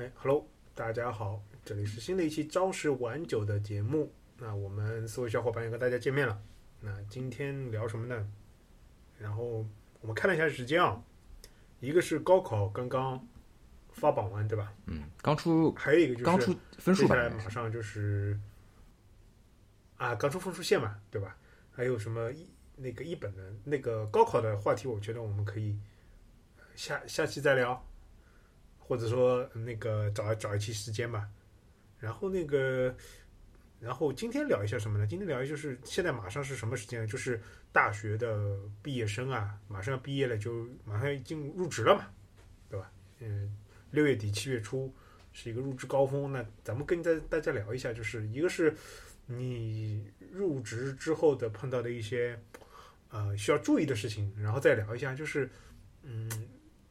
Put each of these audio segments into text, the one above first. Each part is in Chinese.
哎，Hello，大家好，这里是新的一期朝十晚九的节目。那我们四位小伙伴又跟大家见面了。那今天聊什么呢？然后我们看了一下时间啊，一个是高考刚刚发榜完，对吧？嗯，刚出还有一个就是刚出分数来马上就是啊，刚出分数线嘛，对吧？还有什么一那个一本的那个高考的话题，我觉得我们可以下下期再聊，或者说那个找找一期时间吧。然后那个，然后今天聊一下什么呢？今天聊一下就是现在马上是什么时间？就是大学的毕业生啊，马上要毕业了，就马上要进入职了嘛，对吧？嗯，六月底七月初是一个入职高峰。那咱们跟大大家聊一下，就是一个是你入职之后的碰到的一些呃需要注意的事情，然后再聊一下，就是嗯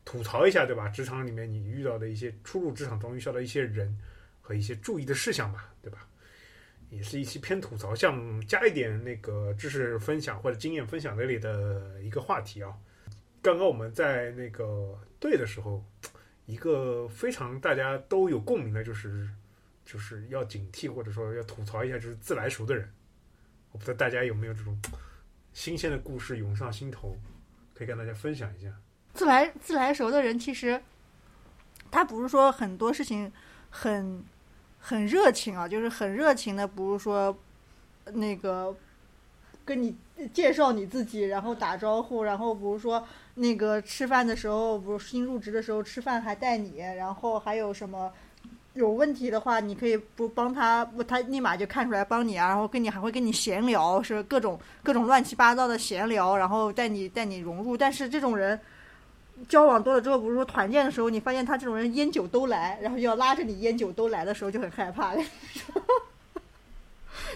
吐槽一下，对吧？职场里面你遇到的一些初入职场中遇到的一些人和一些注意的事项吧，对吧？也是一期偏吐槽项，加一点那个知识分享或者经验分享这里的一个话题啊。刚刚我们在那个对的时候，一个非常大家都有共鸣的，就是就是要警惕或者说要吐槽一下，就是自来熟的人。我不知道大家有没有这种新鲜的故事涌上心头，可以跟大家分享一下。自来自来熟的人，其实他不是说很多事情很很热情啊，就是很热情的，不是说那个跟你介绍你自己，然后打招呼，然后比如说那个吃饭的时候，不是新入职的时候吃饭还带你，然后还有什么？有问题的话，你可以不帮他，不他立马就看出来帮你啊，然后跟你还会跟你闲聊，是各种各种乱七八糟的闲聊，然后带你带你融入。但是这种人，交往多了之后，比如说团建的时候，你发现他这种人烟酒都来，然后要拉着你烟酒都来的时候，就很害怕。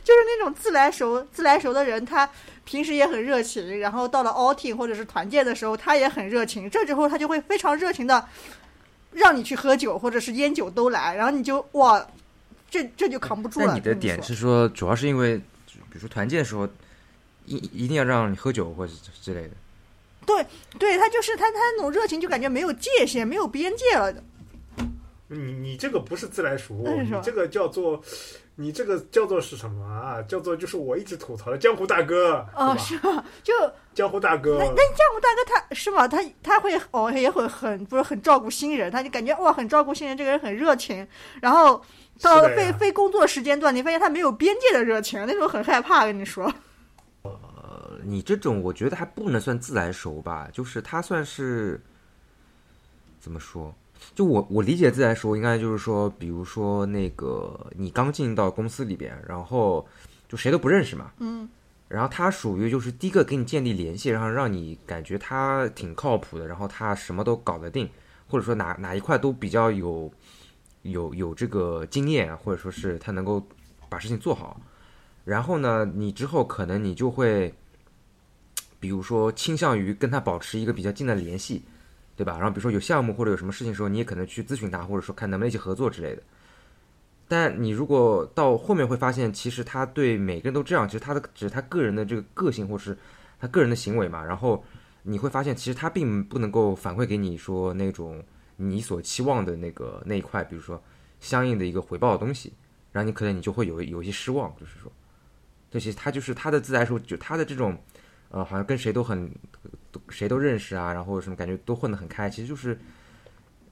就是那种自来熟、自来熟的人，他平时也很热情，然后到了 outing 或者是团建的时候，他也很热情。这之后他就会非常热情的让你去喝酒，或者是烟酒都来，然后你就哇，这这就扛不住了。那你的点是说，主要是因为，比如说团建的时候，一一定要让你喝酒或者之类的。对对他就是他他那种热情就感觉没有界限，没有边界了。你你这个不是自来熟，你这个叫做，你这个叫做是什么啊？叫做就是我一直吐槽的江湖大哥，哦，是吧？就江湖大哥那，那江湖大哥他是吗？他他会哦，也会很不是很照顾新人，他就感觉哇，很照顾新人，这个人很热情。然后到非非工作时间段，你发现他没有边界的热情，那种很害怕。跟你说，呃，你这种我觉得还不能算自来熟吧，就是他算是怎么说？就我我理解自来熟，应该就是说，比如说那个你刚进到公司里边，然后就谁都不认识嘛，嗯，然后他属于就是第一个给你建立联系，然后让你感觉他挺靠谱的，然后他什么都搞得定，或者说哪哪一块都比较有有有这个经验，或者说是他能够把事情做好。然后呢，你之后可能你就会，比如说倾向于跟他保持一个比较近的联系，对吧？然后比如说有项目或者有什么事情的时候，你也可能去咨询他，或者说看能不能一起合作之类的。但你如果到后面会发现，其实他对每个人都这样，其实他的只是他个人的这个个性或是他个人的行为嘛。然后你会发现，其实他并不能够反馈给你说那种你所期望的那个那一块，比如说相应的一个回报的东西，然后你可能你就会有有一些失望，就是说，这些他就是他的自来熟，就他的这种呃，好像跟谁都很都谁都认识啊，然后什么感觉都混得很开，其实就是。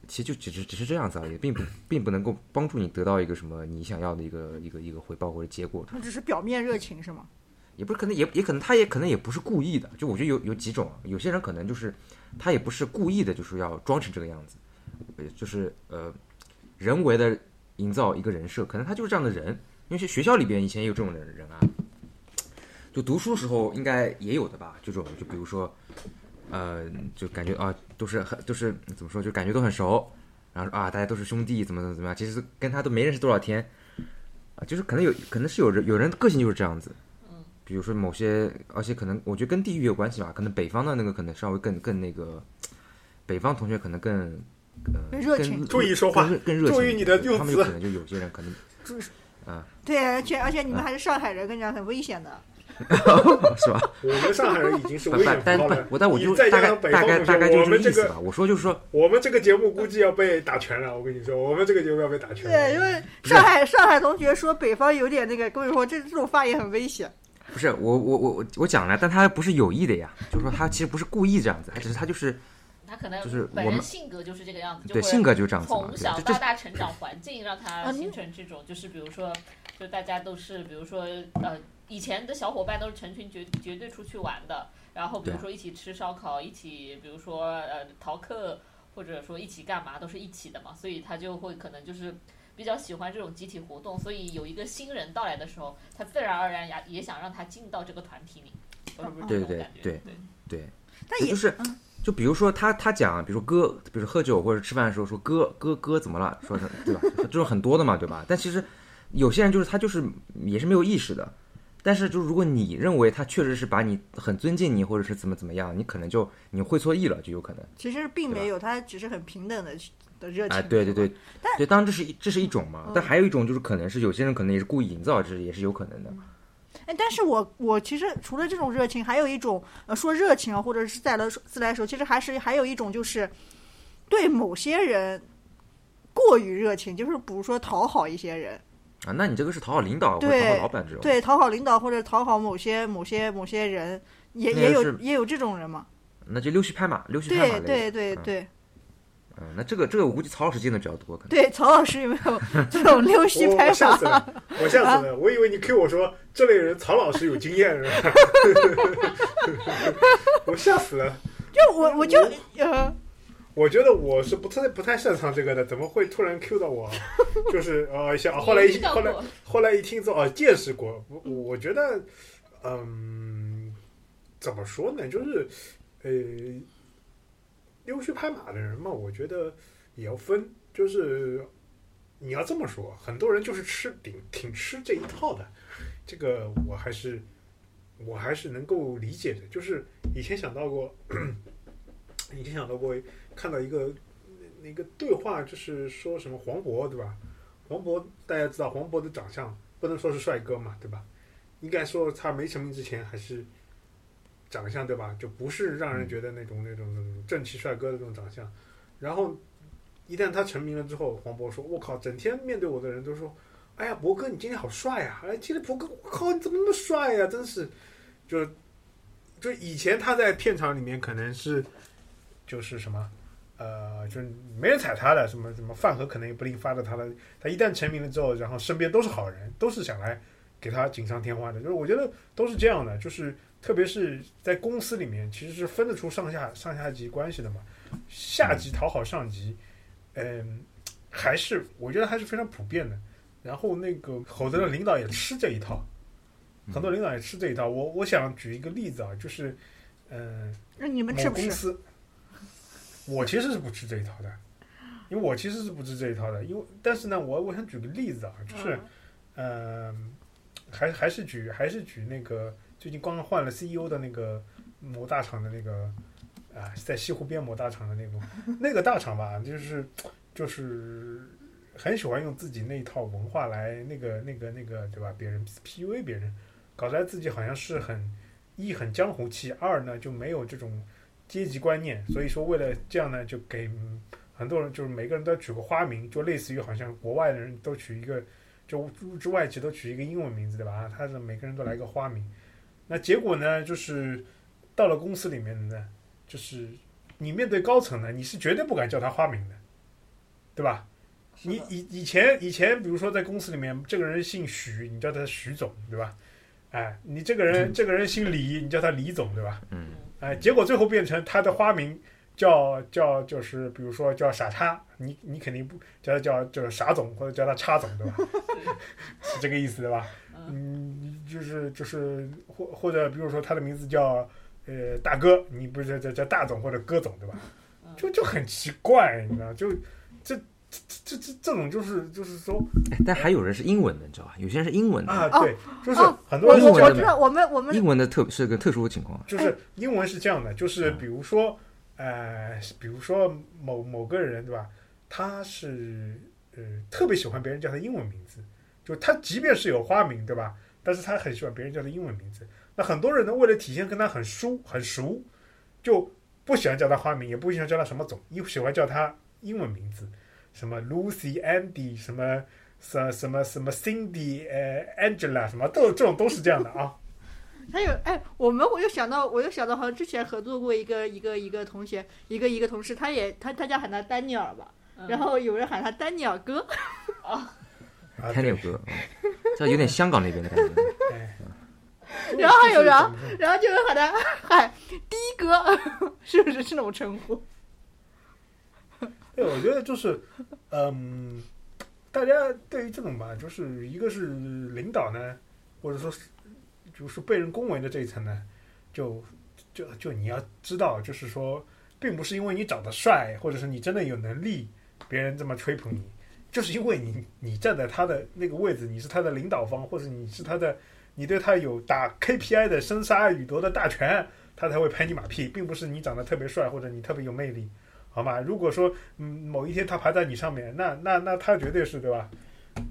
其实就只是只是这样子而已，并不并不能够帮助你得到一个什么你想要的一个一个一个回报或者结果。他只是表面热情是吗？也不是可能也也可能他也可能也不是故意的，就我觉得有有几种啊，有些人可能就是他也不是故意的，就是要装成这个样子，呃就是呃人为的营造一个人设，可能他就是这样的人。因为是学校里边以前也有这种人人啊，就读书时候应该也有的吧，这种就比如说呃就感觉啊都是很都是怎么说，就感觉都很熟，然后啊大家都是兄弟，怎么怎么怎么样，其实跟他都没认识多少天。啊，就是可能有，可能是有人有人个性就是这样子，比如说某些，而且可能我觉得跟地域有关系吧，可能北方的那个可能稍微更更那个，北方同学可能更呃更热情更注意说话更更热情，注意你的用词他们有可能就有些人可能对，而且而且你们还是上海人，跟你讲很危险的。是吧？我们上海人已经是危险符号了。不我但我就大概大概，大概就是我们这个意思吧。我说就是说，我们这个节目估计要被打拳了。我跟你说，我们这个节目要被打拳了。对，因为上海上海同学说北方有点那个，跟我说这这种发言很危险。不是我我我我我讲了，但他不是有意的呀，就是说他其实不是故意这样子，他只是他就是他可能就是本我们人性格就是这个样子，就会对性格就这样子嘛，从小到大成长环境让他嗯形成这种，就是比如说，就大家都是，比如说，呃，以前的小伙伴都是成群结绝对出去玩的，然后比如说一起吃烧烤，一起比如说呃逃课，或者说一起干嘛都是一起的嘛，所以他就会可能就是比较喜欢这种集体活动，所以有一个新人到来的时候，他自然而然也也想让他进到这个团体里，是不是这对对种感觉？对对对，但也就是就比如说他他讲，比如说哥，比如说喝酒或者吃饭的时候说哥哥哥怎么了，说是对吧？这 种很多的嘛，对吧？但其实有些人就是他就是也是没有意识的，但是就如果你认为他确实是把你很尊敬你，或者是怎么怎么样，你可能就你会错意了，就有可能。其实并没有，他只是很平等的 的热情。哎，对对对，但对，当然这是一这是一种嘛，但还有一种就是可能是有些人可能也是故意营造，这也是有可能的。哎，但是我我其实除了这种热情，还有一种呃说热情啊，或者是再来说自来熟，其实还是还有一种就是对某些人过于热情，就是比如说讨好一些人，啊，那你这个是讨好领导或讨好老板这种。对，讨好领导或者讨好某些某些某些人，也也有也有这种人嘛。那就溜须拍马，溜须拍马对。对对对嗯，那这个这个我估计曹老师见的比较多，可能。对，曹老师有没有 这种溜须我拍我吓死马？了，我吓死了！我以为你 Q 我说这类人曹老师有经验是吧？我吓死了！就我我就呃，我觉得我是不太不太擅长这个的，怎么会突然 Q 到我？就是呃，想后来一后来后来一听说哦，见识过，我我觉得，嗯，怎么说呢？就是呃，溜须拍马的人嘛，我觉得也要分，就是你要这么说，很多人就是吃挺挺吃这一套的，这个我还是我还是能够理解的。就是以前想到过，以前想到过看到一个那那个对话，就是说什么黄渤对吧？黄渤大家知道，黄渤的长相不能说是帅哥嘛，对吧？应该说他没成名之前还是长相对吧？就不是让人觉得那种那种那种正气帅哥的那种长相。然后一旦他成名了之后，黄渤说：“我靠，整天面对我的人都说，哎呀，博哥你今天好帅呀！哎，今天博哥，我靠，你怎么那么帅呀？真是，就就以前他在片场里面可能是就是什么。”呃，就是没人踩他的，什么什么饭盒可能也不一定发到他的。他一旦成名了之后，然后身边都是好人，都是想来给他锦上添花的。就是我觉得都是这样的，就是特别是在公司里面，其实是分得出上下上下级关系的嘛。下级讨好上级，嗯，还是我觉得还是非常普遍的。然后那个好多的领导也吃这一套，很多领导也吃这一套。我我想举一个例子啊，就是嗯。那你们吃不吃？我其实是不吃这一套的，因为我其实是不吃这一套的，因为但是呢，我我想举个例子啊，就是，嗯、还还是举还是举那个最近刚刚换了 CEO 的那个某大厂的那个啊，在西湖边某大厂的那个那个大厂吧，就是就是很喜欢用自己那一套文化来那个那个那个对吧？别人 PUA 别人，搞得自己好像是很一很江湖气，二呢就没有这种阶级观念，所以说为了这样呢，就给嗯很多人就是每个人都要取个花名，就类似于好像国外的人都取一个，就入职外企都取一个英文名字对吧？啊他是每个人都来个花名，那结果呢，就是到了公司里面呢，就是你面对高层呢，你是绝对不敢叫他花名的，对吧？你以以前以前，比如说在公司里面，这个人姓许，你叫他许总，对吧？哎，你这个人这个人姓李，你叫他李总，对吧？嗯，哎，结果最后变成他的花名叫叫就是比如说叫傻叉，你你肯定不叫他叫就是傻总或者叫他叉总，对吧？是这个意思对吧？嗯，就是就是或或者比如说他的名字叫呃大哥，你不是叫叫叫大总或者哥总对吧？就就很奇怪，你知道，就这这这这这种就是就是说哎但还有人是英文的，你知道吧？有些人是英文的，啊，哦对，就是哦很多人我是这样的。我知道，我们我们英文的特是个特殊的情况。就是英文是这样的，就是比如说，呃，比如说某某个人对吧？他是呃特别喜欢别人叫他英文名字，就他即便是有花名对吧？但是他很喜欢别人叫他英文名字。那那很多人呢，为了体现跟他很熟很熟，就不喜欢叫他花名，也不喜欢叫他什么总，又喜欢叫他英文名字，什么 Lucy、Andy，什么什什么什么 Cindy、呃 Angela，什么都这种都是这样的啊。还有哎，我们我又想到，我又想到，好像之前合作过一个一个一个同学，一个一个同事，他也他他家喊他丹尼尔吧，嗯。然后有人喊他丹尼尔哥，啊看那首歌，嗯。这有点香港那边的感觉。哎。然后还有人然后就有人喊他喊的哥，是不是是那种称呼？对，我觉得就是，嗯，大家对于这种吧，就是一个是领导呢，或者说是就是被人恭维的这一层呢，就就就你要知道，就是说，并不是因为你长得帅，或者是你真的有能力，别人这么吹捧你，就是因为你你站在他的那个位置，你是他的领导方，或者你是他的，你对他有打 KPI 的生杀予夺的大权，他才会拍你马屁，并不是你长得特别帅或者你特别有魅力。好吗？如果说嗯某一天他排在你上面，那那那他绝对是对吧？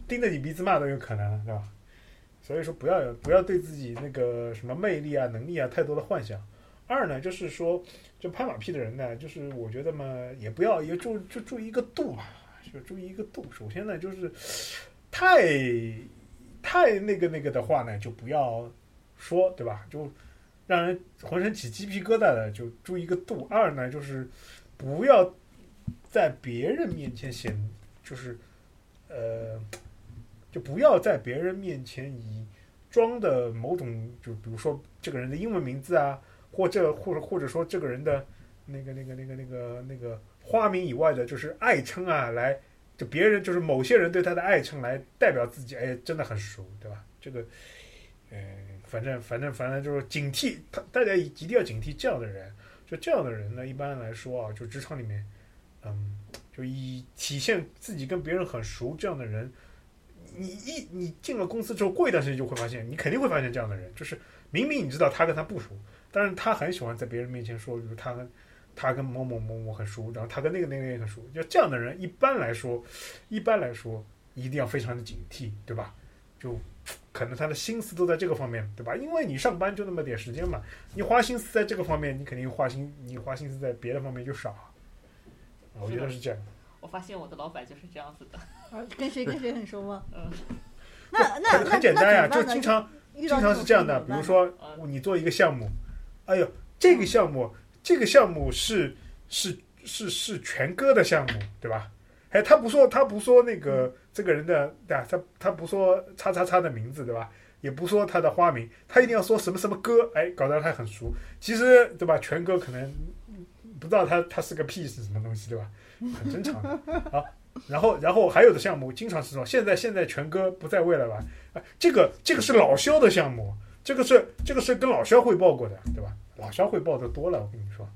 盯着你鼻子骂都有可能，对吧？所以说不要有不要对自己那个什么魅力啊、能力啊太多的幻想。二呢，就是说，就拍马屁的人呢，就是我觉得嘛，也不要也注就注意一个度吧，就注意一个度。首先呢，就是太太那个那个的话呢，就不要说，对吧？就让人浑身起鸡皮疙瘩的，就注意一个度。二呢，就是不要在别人面前显，就是呃，就不要在别人面前以装的某种，就比如说这个人的英文名字啊，或者或者或者说这个人的那个那个那个那个那个花名以外的，就是爱称啊，来就别人就是某些人对他的爱称来代表自己，哎，真的很熟，对吧？这个，呃，反正反正反正就是警惕他，大家一定要警惕这样的人。就这样的人呢，一般来说啊，就职场里面，嗯，就以体现自己跟别人很熟这样的人，你一你进了公司之后，过一段时间就会发现，你肯定会发现这样的人，就是明明你知道他跟他不熟，但是他很喜欢在别人面前说，比如他跟他跟某某某某很熟，然后他跟那个那个也很熟，就这样的人，一般来说，一般来说一定要非常的警惕，对吧？就可能他的心思都在这个方面，对吧？因为你上班就那么点时间嘛，你花心思在这个方面，你肯定花心，你花心思在别的方面就少。啊我觉得是这样。我发现我的老板就是这样子的。啊跟谁跟谁很熟吗？嗯，那那很那很简单呀、就经常经常是这样的，比如说嗯你做一个项目，哎呦，这个项目这个项目是是是是全哥的项目，对吧？哎，他不说他不说那个这个人的对吧？他他不说叉叉叉的名字，对吧？也不说他的花名，他一定要说什么什么歌，哎，搞得他很熟。其实对吧？全哥可能不知道他他是个屁是什么东西，对吧？很正常的啊。然后然后还有的项目经常是说，现在现在全哥不在位了吧？啊，这个这个是老肖的项目，这个是这个是跟老肖汇报过的，对吧？老肖汇报的多了，我跟你说，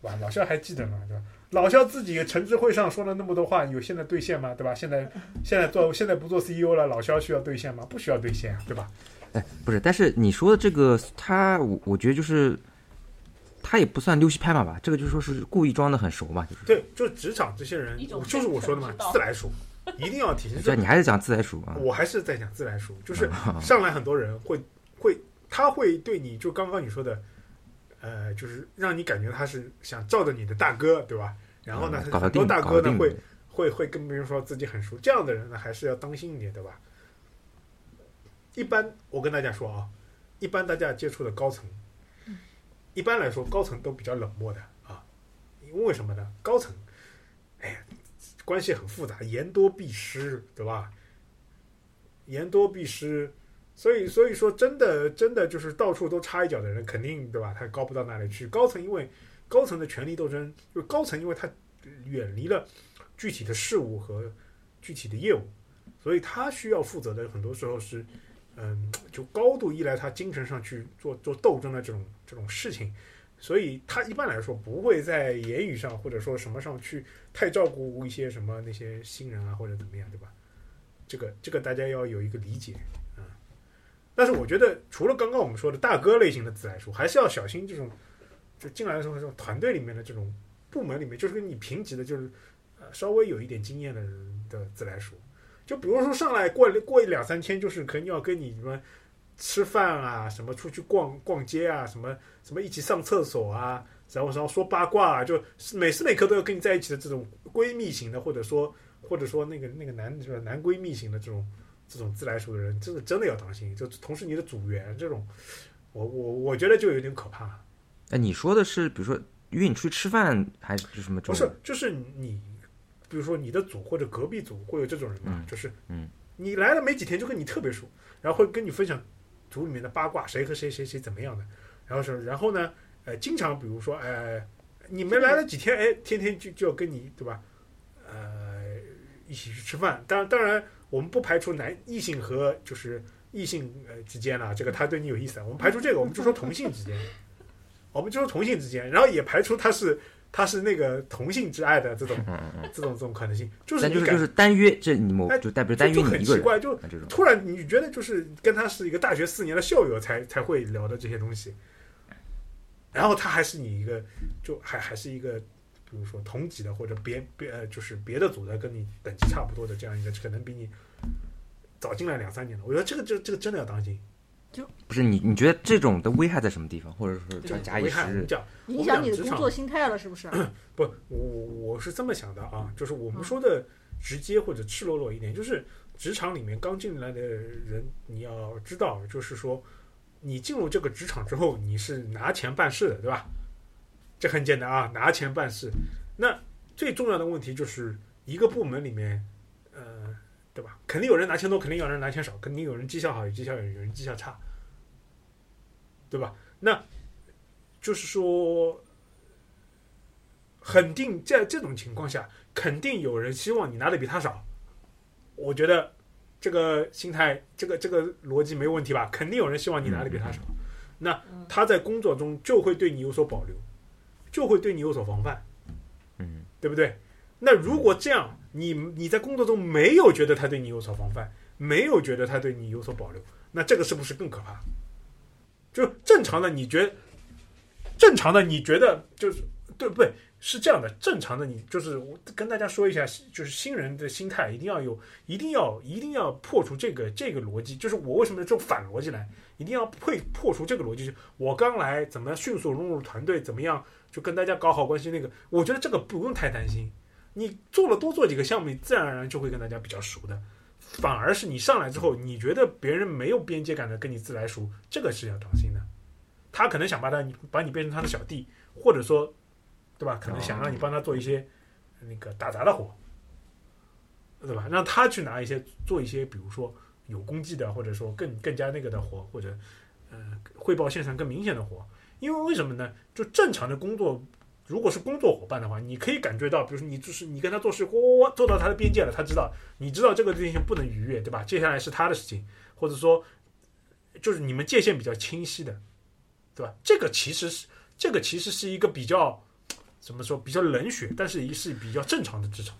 对吧？老肖还记得呢，对吧？老肖自己陈志会上说了那么多话，有现在兑现吗？对吧？现在现在做现在不做 CEO 了，老肖需要兑现吗？不需要兑现啊，对吧？哎，不是，但是你说的这个，他我我觉得就是，他也不算溜须拍马吧，这个就是说是故意装的很熟嘛，就是。对，就是职场这些人就是我说的嘛自来熟，一定要体现这你还是讲自来熟啊？我还是在讲自来熟，就是上来很多人会会，他会对你就刚刚你说的，呃，就是让你感觉他是想罩着你的大哥，对吧？然后呢，嗯很多，大哥呢会。会会跟别人说自己很熟，这样的人呢还是要当心一点，对吧？一般我跟大家说啊，一般大家接触的高层，一般来说高层都比较冷漠的啊，因为为什么呢？高层，哎呀，关系很复杂，言多必失，对吧？言多必失，所以所以说真的真的就是到处都插一脚的人，肯定对吧？他高不到哪里去。高层因为高层的权力斗争，就高层因为他远离了具体的事务和具体的业务，所以他需要负责的很多时候是，嗯，就高度依赖他精神上去做做斗争的这种这种事情，所以他一般来说不会在言语上或者说什么上去太照顾一些什么那些新人啊或者怎么样，对吧？这个这个大家要有一个理解、但是我觉得除了刚刚我们说的大哥类型的自来熟，还是要小心这种就进来的时候这种团队里面的这种部门里面，就是跟你平级的，就是呃稍微有一点经验的人的自来熟。就比如说上来过过一两三天，就是可能要跟你什么吃饭啊，什么出去逛逛街啊，什么什么一起上厕所啊，然后然后说八卦啊，就每时每刻都要跟你在一起的这种闺蜜型的，或者说或者说那个那个男就是男闺蜜型的这种这种自来熟的人，这个真的要当心。就同时你的组员这种，我我我觉得就有点可怕。哎，你说的是，比如说约你出去吃饭，还是什么？不是，就是你，比如说你的组或者隔壁组会有这种人嘛，嗯就是嗯你来了没几天就跟你特别熟，然后会跟你分享组里面的八卦，谁和谁谁谁怎么样的，然后是然后呢，呃，经常比如说，呃，你没来了几天，哎，天天就就要跟你对吧，呃，一起去吃饭。当然当然，我们不排除男异性和就是异性呃之间啦，这个他对你有意思啊，我们排除这个，我们就说同性之间，我们就说同性之间，然后也排除他是他是那个同性之爱的这种 这种这种可能性，就是你就是就是单约，这你某哎就代表单约很奇怪，就。突然你觉得就是跟他是一个大学四年的校友才才会聊的这些东西，然后他还是你一个就还还是一个，比如说同级的或者别别呃就是别的组的跟你等级差不多的这样一个，可能比你早进来两三年的，我觉得这个这这个真的要当心，就不是你，你觉得这种的危害在什么地方，或者是这个假以危害我时日？影响你的工作心态了，是不是？不，我我是这么想的啊，就是我们说的直接或者赤裸裸一点，就是职场里面刚进来的人，你要知道，就是说你进入这个职场之后，你是拿钱办事的，对吧？这很简单啊，拿钱办事。那最重要的问题就是一个部门里面，呃，对吧？肯定有人拿钱多，肯定有人拿钱少，肯定有人绩效好，有绩效有有人绩效差，对吧？那就是说。肯定在这种情况下，肯定有人希望你拿的比他少。我觉得这个心态，这个这个逻辑没问题吧？肯定有人希望你拿的比他少，那他在工作中就会对你有所保留，就会对你有所防范，嗯，对不对？那如果这样，你你在工作中没有觉得他对你有所防范，没有觉得他对你有所保留，那这个是不是更可怕？就正常的，你觉得正常的，你觉得就是对不对？是这样的，正常的你就是我跟大家说一下，就是新人的心态一定要有，一定要一定要破除这个这个逻辑，就是我为什么这种反逻辑来，一定要破破除这个逻辑，就是我刚来怎么迅速融入团队，怎么样就跟大家搞好关系，那个我觉得这个不用太担心，你做了多做几个项目，你自然而然就会跟大家比较熟的，反而是你上来之后，你觉得别人没有边界感的跟你自来熟，这个是要当心的，他可能想把他把你变成他的小弟，或者说。对吧？可能想让你帮他做一些那个打杂的活，对吧？让他去拿一些做一些，比如说有功绩的，或者说更更加那个的活，或者呃汇报线上更明显的活。因为为什么呢？就正常的工作，如果是工作伙伴的话，你可以感觉到，比如说你就是你跟他做事，哇，做到他的边界了，他知道，你知道这个界限不能逾越，对吧？接下来是他的事情，或者说就是你们界限比较清晰的，对吧？这个其实是这个其实是一个比较。怎么说比较冷血，但是也是比较正常的职场。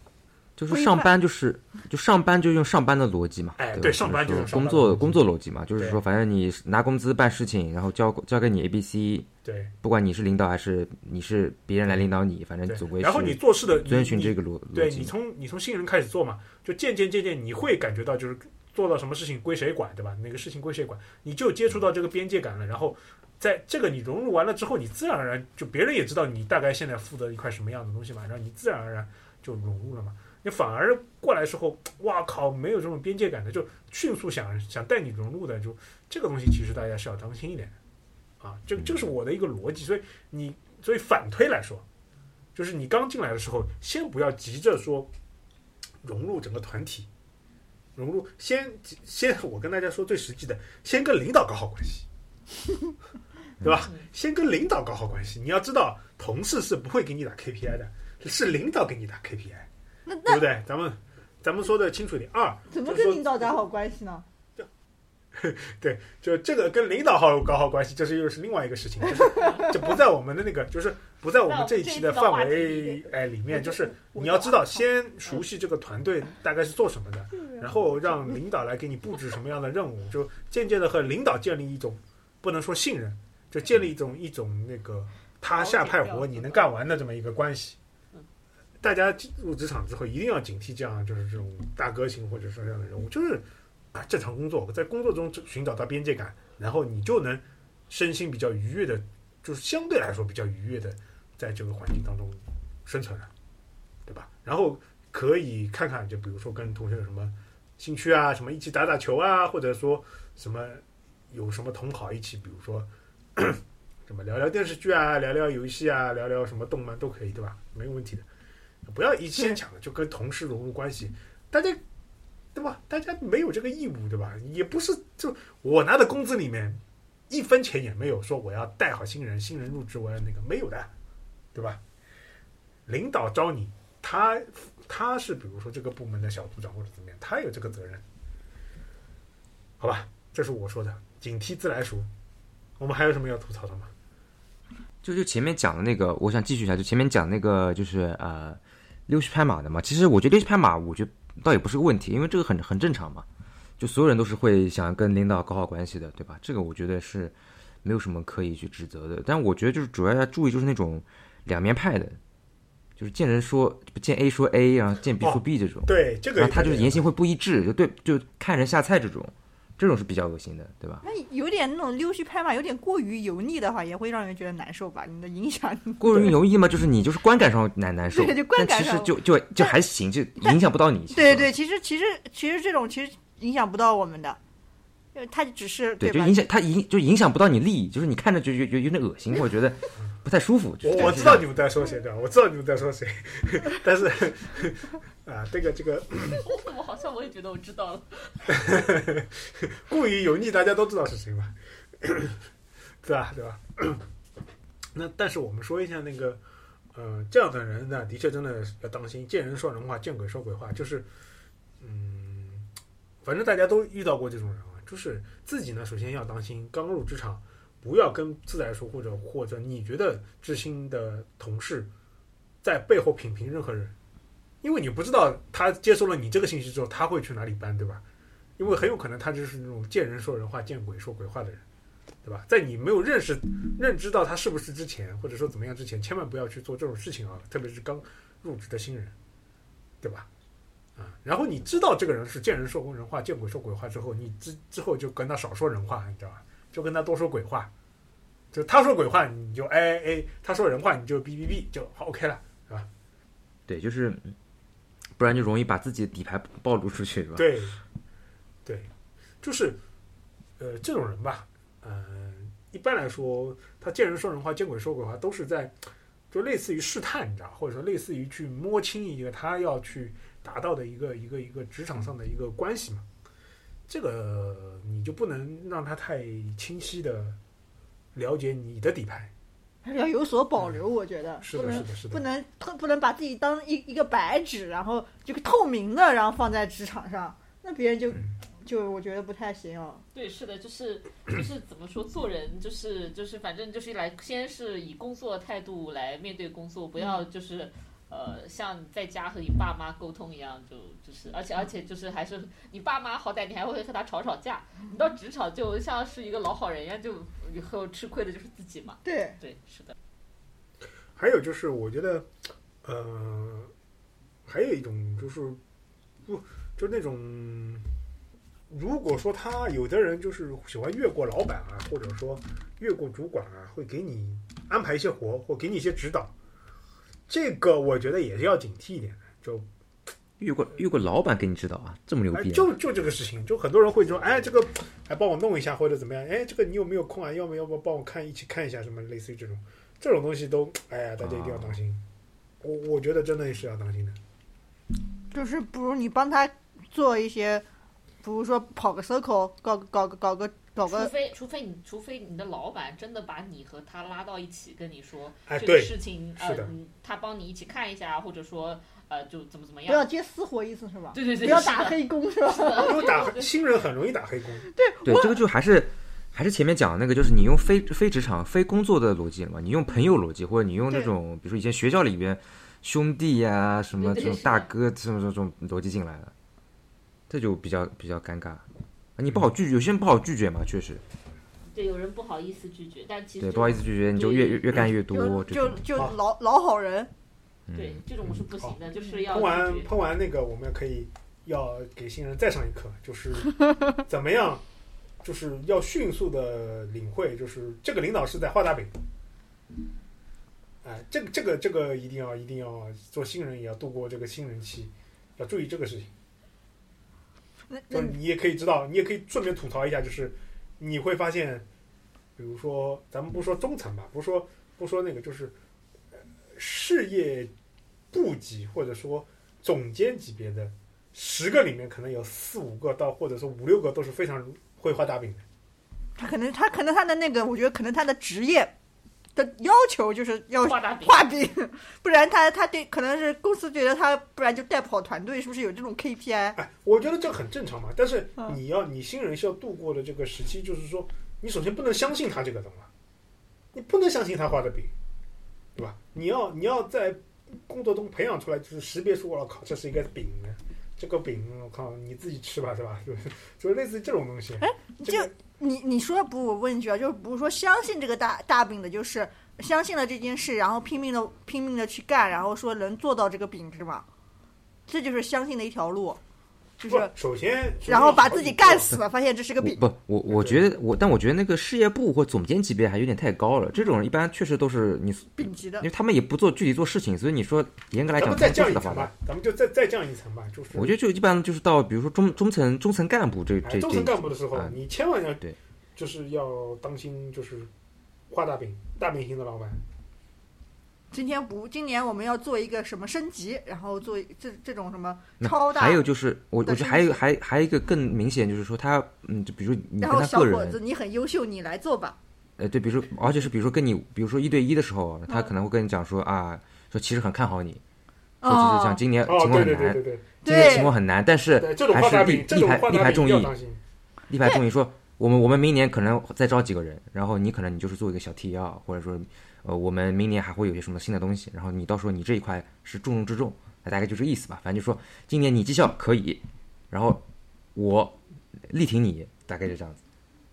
就是上班就是就上班就用上班的逻辑嘛，哎，对，对，上班就就是是工作工作逻辑嘛，就是说反正你拿工资办事情，然后交交给你 A B C，对不管你是领导还是你是别人来领导你，反正总归然后你做事的遵循这个逻对你。从你从新人开始做嘛，就渐渐渐渐你会感觉到就是做到什么事情归谁管，对吧？哪个事情归谁管，你就接触到这个边界感了。然后在这个你融入完了之后，你自然而然就别人也知道你大概现在负责一块什么样的东西嘛，然后你自然而然就融入了嘛。你反而过来时候，哇靠，没有这种边界感的，就迅速想想带你融入的，就这个东西其实大家是要当心一点的啊。这个这个是我的一个逻辑，所以你所以反推来说，就是你刚进来的时候，先不要急着说融入整个团体，融入先先我跟大家说最实际的，先跟领导搞好关系，对吧？先跟领导搞好关系。你要知道，同事是不会给你打 KPI 的，是领导给你打 KPI，那对不对？咱们咱们说的清楚一点。二，怎么跟领导打好关系呢？对，就这个跟领导好搞好关系，这是又是另外一个事情，就是这不在我们的那个，就是不在我们这一期的范围哎里面，就是你要知道，先熟悉这个团队大概是做什么的，然后让领导来给你布置什么样的任务，就渐渐的和领导建立一种不能说信任，就建立一种一种那个他下派活你能干完的这么一个关系。大家进入职场之后，一定要警惕这样就是这种大哥型或者说这样的人物，就是啊正常工作，在工作中寻找到边界感，然后你就能身心比较愉悦的，就是相对来说比较愉悦的在这个环境当中生存了，对吧？然后可以看看，就比如说跟同学有什么兴趣啊，什么一起打打球啊，或者说什么有什么同好一起，比如说 什么聊聊电视剧啊，聊聊游戏啊，聊聊什么动漫都可以，对吧？没有问题的。不要一牵强的就跟同事融入关系，大家对吧？大家没有这个义务，对吧？也不是就我拿的工资里面一分钱也没有说我要带好新人，新人入职我要那个没有的，对吧？领导招你，他他是比如说这个部门的小组长或者怎么样，他有这个责任，好吧？这是我说的，警惕自来熟。我们还有什么要吐槽的吗？就就前面讲的那个，我想继续一下，就前面讲那个就是呃溜须拍马的嘛。其实我觉得溜须拍马，我觉得倒也不是个问题，因为这个很很正常嘛。就所有人都是会想跟领导搞好关系的，对吧？这个我觉得是没有什么可以去指责的。但我觉得就是主要要注意，就是那种两面派的，就是见人说见 A 说 A，然后见 B 说 B 这种，对这个然后他就是言行会不一致，就对就看人下菜这种，这种是比较恶心的，对吧？那有点那种溜须拍马，有点过于油腻的话，也会让人觉得难受吧？你的影响，过于油腻嘛，就是你就是观感上难难受，对就观感上但其实就就就还行，就影响不到你。对对，其实其实其实这种其实影响不到我们的，因为他只是对，吧就？影响它影就影响不到你利益，就是你看着就有有有点恶心，或者觉得不太舒服。就是我我知道你们在说谁，对吧？我知道你们在说谁，但是 啊，这个这个 我好像我也觉得我知道了。过于油腻，大家都知道是谁吧？对吧？对吧？那但是我们说一下那个，呃，这样的人呢，的确真的要当心，见人说人话，见鬼说鬼话，就是，嗯，反正大家都遇到过这种人啊，就是自己呢，首先要当心，刚入职场，不要跟自来熟或者或者你觉得知心的同事在背后品评任何人，因为你不知道他接收了你这个信息之后，他会去哪里搬，对吧？因为很有可能他就是那种见人说人话，见鬼说鬼话的人，对吧？在你没有认识、认知到他是不是之前，或者说怎么样之前，千万不要去做这种事情啊！特别是刚入职的新人，对吧？啊，然后你知道这个人是见人说人话，见鬼说鬼话之后，你之之后就跟他少说人话，你知道吧？就跟他多说鬼话，就他说鬼话你就哎哎哎，他说人话你就哔哔哔，就好 OK 了，是吧？对，就是不然就容易把自己的底牌暴露出去，是吧？对，对，就是呃这种人吧，呃，一般来说，他见人说人话，见鬼说鬼话，都是在就类似于试探，你知道，或者说类似于去摸清一个他要去达到的一个一个一个职场上的一个关系嘛。这个你就不能让他太清晰的了解你的底牌。还是要有所保留，我觉得嗯是的，不能是的，是的。不能透不能把自己当一一个白纸，然后这个透明的，然后放在职场上，那别人就嗯就我觉得不太行哦。对，是的，就是就是怎么说，做人就是就是反正就是来，先是以工作态度来面对工作，不要就是。呃，像在家和你爸妈沟通一样，就就是，而且而且就是还是你爸妈，好歹你还会和他吵吵架。你到职场就像是一个老好人一样，就以后吃亏的就是自己嘛。对，对，是的，还有就是，我觉得，呃，还有一种就是不就那种，如果说他有的人就是喜欢越过老板啊，或者说越过主管啊，会给你安排一些活，或给你一些指导，这个我觉得也是要警惕一点的。就遇过遇过老板给你指导啊，这么牛哎，逼、啊？就就这个事情，就很多人会说，哎，这个哎帮我弄一下或者怎么样，哎，这个你有没有空啊？要不要不帮我看一起看一下什么类似于这种这种东西都，哎呀，大家一定要当心。我我觉得真的是要当心的。就是不如你帮他做一些，比如说跑个 circle，搞搞个搞个搞除个，非除非你除非你的老板真的把你和他拉到一起，跟你说这个事情，是的，呃嗯他帮你一起看一下，或者说呃就怎么怎么样不要样。接私活，意思是吧？对对对，不要打黑工是吧？是的因为打新人很容易打黑工。对对，这个就还是还是前面讲的那个，就是你用非非职场、非工作的逻辑了嘛，你用朋友逻辑，或者你用这种，比如说以前学校里边兄弟呀、什么这种大哥这种这种逻辑进来了，这就比较比较尴尬。你不好拒绝，有些人不好拒绝嘛，确实，对，有人不好意思拒绝，但其实对，不好意思拒绝，你就越越越干越多就。就就老老好人，对嗯，这种是不行的，就是要喷完。喷完那个，我们可以要给新人再上一课，就是 怎么样，就是要迅速的领会，就是这个领导是在画大饼。哎，这个这个这个一定要一定要做新人也要度过这个新人期，要注意这个事情。那那就是你也可以知道，你也可以顺便吐槽一下，就是你会发现，比如说咱们不说中层吧，不说不说那个，就是呃事业部级或者说总监级别的十个里面，可能有四五个到或者说五六个都是非常会画大饼的。他可能他可能他的那个，我觉得可能他的职业的要求就是要画饼，不然他他对可能是公司觉得他不然就带不好团队，是不是有这种 KPI？哎，我觉得这很正常嘛。但是嗯你要你新人是要度过的这个时期，就是说，你首先不能相信他这个东西，你不能相信他画的饼，对吧？你要你要在工作中培养出来，就是识别出我靠，这是一个饼呢。这个饼，我靠，你自己吃吧，是吧？就是就是类似于这种东西。哎这个你你说不？我问一句啊，就是不是说相信这个大大饼的，就是相信了这件事，然后拼命的拼命的去干，然后说能做到这个饼是吗？这就是相信的一条路，就不是，首先，然后把自己干死。死了，发现这是个病。不，我我觉得我，但我觉得那个事业部或总监级别还有点太高了。这种人一般确实都是你，丙级的因为他们也不做具体做事情，所以你说严格来讲，再降一层吧，咱们就再再降一层吧，就是我觉得就一般就是到比如说中中层中层干部这哎，中层干部的时候啊，你千万要对，就是要当心，就是画大饼、大饼型的老板。今天不，今年我们要做一个什么升级，然后做这这种什么超大，还有就是我我觉得还有还还有一个更明显就是说他嗯，就比如说你跟然后他个人小伙子你很优秀，你来做吧。呃，对，比如说，而且是比如说跟你，比如说一对一的时候，他嗯可能会跟你讲说啊，说其实很看好你，就是讲今年哦，情况很难，对对对对。今年情况很难，但是还是力力排种画大饼力排众议。力排众议说，我们我们明年可能再招几个人，然后你可能你就是做一个小提要，或者说，呃，我们明年还会有些什么新的东西，然后你到时候你这一块是重中之重，那大概就这意思吧。反正就说今年你绩效可以，然后我力挺你，大概就这样子，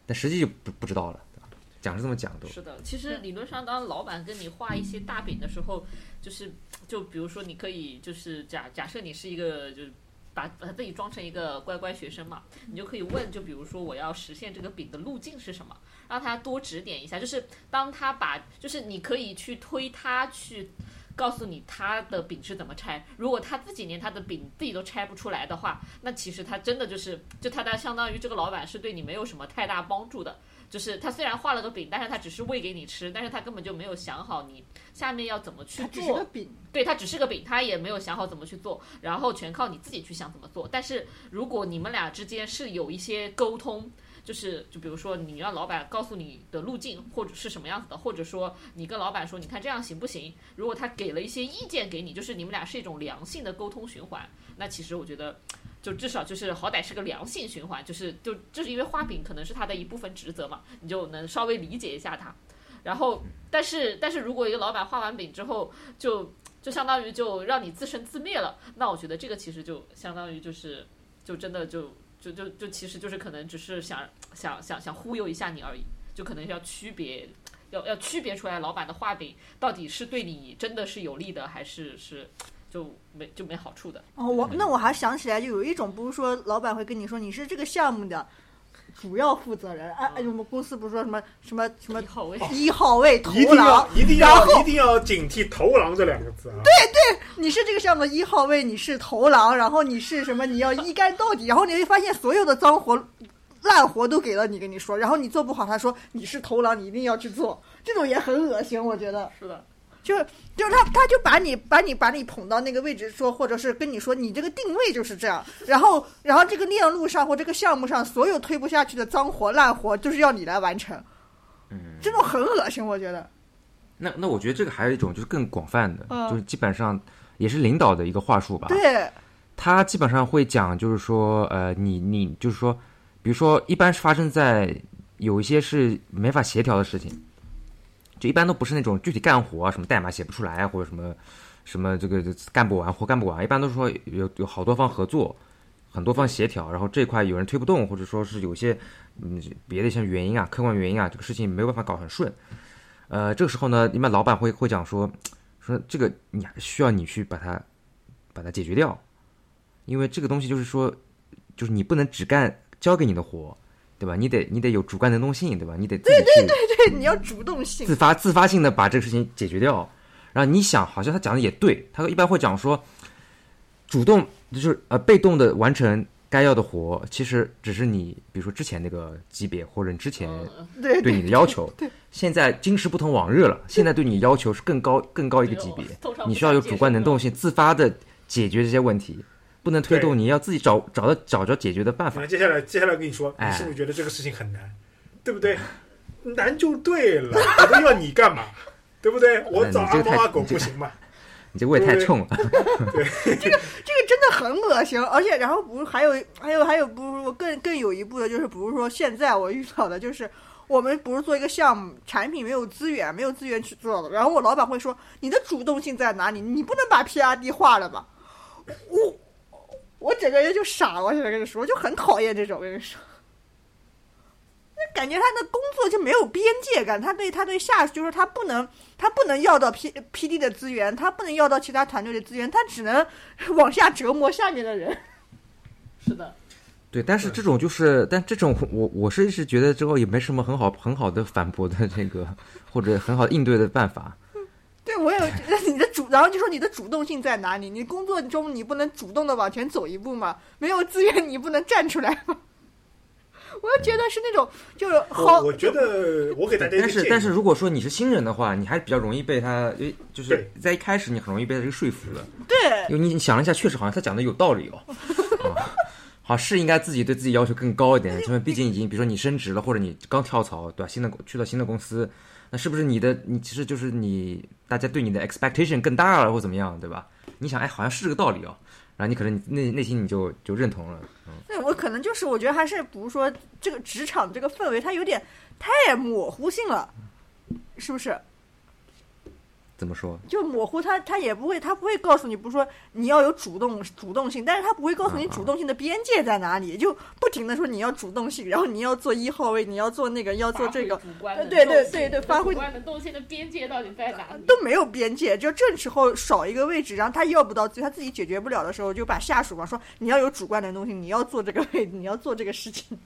但实际就不不知道了，对吧？讲是这么讲的，是的，其实理论上，当老板跟你画一些大饼的时候，就是就比如说，你可以就是假假设你是一个就是把把自己装成一个乖乖学生嘛，你就可以问，就比如说我要实现这个饼的路径是什么，让他多指点一下。就是当他把，就是你可以去推他去。告诉你他的饼是怎么拆，如果他自己连他的饼自己都拆不出来的话，那其实他真的就是，就他他相当于这个老板是对你没有什么太大帮助的。就是他虽然画了个饼，但是他只是喂给你吃，但是他根本就没有想好你下面要怎么去它只是个做。饼，对，他只是个饼，他也没有想好怎么去做，然后全靠你自己去想怎么做。但是如果你们俩之间是有一些沟通，就是就比如说你让老板告诉你的路径或者是什么样子的，或者说你跟老板说，你看这样行不行？如果他给了一些意见给你，就是你们俩是一种良性的沟通循环，那其实我觉得。就至少就是好歹是个良性循环，就是就就是因为画饼可能是他的一部分职责嘛，你就能稍微理解一下他。然后，但是但是如果一个老板画完饼之后，就就相当于就让你自生自灭了，那我觉得这个其实就相当于就是就真的就就就就其实就是可能只是想想想想忽悠一下你而已，就可能要区别要要区别出来老板的画饼到底是对你真的是有利的，还是是就没就没好处的。哦，我那我还想起来，就有一种不是说老板会跟你说你是这个项目的主要负责人，哎、哎，我们公司不是说什么什么什么一号位一号位头一定要狼，一定要一定要警惕“头狼”这两个字啊！对对你是这个项目的一号位，你是头狼，然后你是什么？你要一干到底，然后你会发现所有的脏活、烂活都给了你，跟你说，然后你做不好，他说你是头狼，你一定要去做，这种也很恶心，我觉得。是的，就是就是他他就把你把你把你捧到那个位置说，或者是跟你说你这个定位就是这样，然后然后这个链路上或这个项目上所有推不下去的脏活烂活，就是要你来完成，嗯，这种很恶心，我觉得。那那我觉得这个还有一种就是更广泛的，嗯就是基本上也是领导的一个话术吧。对，他基本上会讲，就是说，呃，你你就是说，比如说，一般是发生在有一些是没法协调的事情，就一般都不是那种具体干活啊，什么代码写不出来啊，或者什么什么这个干不完活干不完，一般都是说有有好多方合作，很多方协调，然后这块有人推不动，或者说是有些嗯别的一些原因啊，客观原因啊，这个事情没有办法搞很顺。呃，这个时候呢，一般老板会会讲说，说这个你需要你去把它把它解决掉。因为这个东西就是说，就是你不能只干交给你的活，对吧？你得你得有主观能动性，对吧？你得对对对对，你要主动性。自发自发性的把这个事情解决掉。然后你想，好像他讲的也对，他一般会讲说，主动就是呃被动的完成该要的活，其实只是你比如说之前那个级别或者你之前嗯，对对你的要求对。现在今时不同往日了，现在对你要求是更高更高一个级别，你需要有主观能动性，自发的解决这些问题，不能推动你，要自己找找到找着解决的办法那。接下来接下来跟你说，你哎是不是觉得这个事情很难，对不对？难就对了，我都要你干嘛？对不对？我找阿猫阿狗不行吗？你这味太冲了，对这个 这个真的很恶心，而且然后不是还有还有还有不是说更更有一步的，就是比如说现在我遇到的就是。我们不是做一个项目，产品没有资源，没有资源去做的。然后我老板会说：“你的主动性在哪里？你不能把 PRD 化了吧？”我我整个人就傻了，我现在跟你说，我就很讨厌这种，我跟你说，那感觉他的工作就没有边界感，他对他对下属就是他不能他不能要到 P P D 的资源，他不能要到其他团队的资源，他只能 往下折磨下面的人。是的，对，但是这种就是，但这种我我是一直觉得之后也没什么很好很好的反驳的这个或者很好应对的办法。对我有觉得你的主，然后就说你的主动性在哪里？你工作中你不能主动的往前走一步吗？没有资源你不能站出来吗？我就觉得是那种就是好我我觉得 我给大家但是，但是如果说你是新人的话，你还比较容易被他，就是在一开始你很容易被他这个说服的，对因为你你想了一下，确实好像他讲的有道理哦。啊，好是应该自己对自己要求更高一点，因为毕竟已经比如说你升职了，或者你刚跳槽，对吧？新的去到新的公司，那是不是你的你其实就是你大家对你的 expectation 更大了，或怎么样，对吧？你想，哎，好像是这个道理哦，然后你可能你内内心你就就认同了，嗯对，我可能就是我觉得还是比如说这个职场这个氛围它有点太模糊性了，是不是？怎么说？就模糊他，他也不会，他不会告诉你，不是说你要有主动主动性，但是他不会告诉你主动性的边界在哪里，就不停的说你要主动性，然后你要做一号位，你要做那个，要做这个主观能对对对对发挥主观能动性的边界到底在哪里？都没有边界，就这时候少一个位置，然后他要不到自己，他自己解决不了的时候，就把下属嘛说你要有主观能动性，你要做这个位置，你要做这个事情。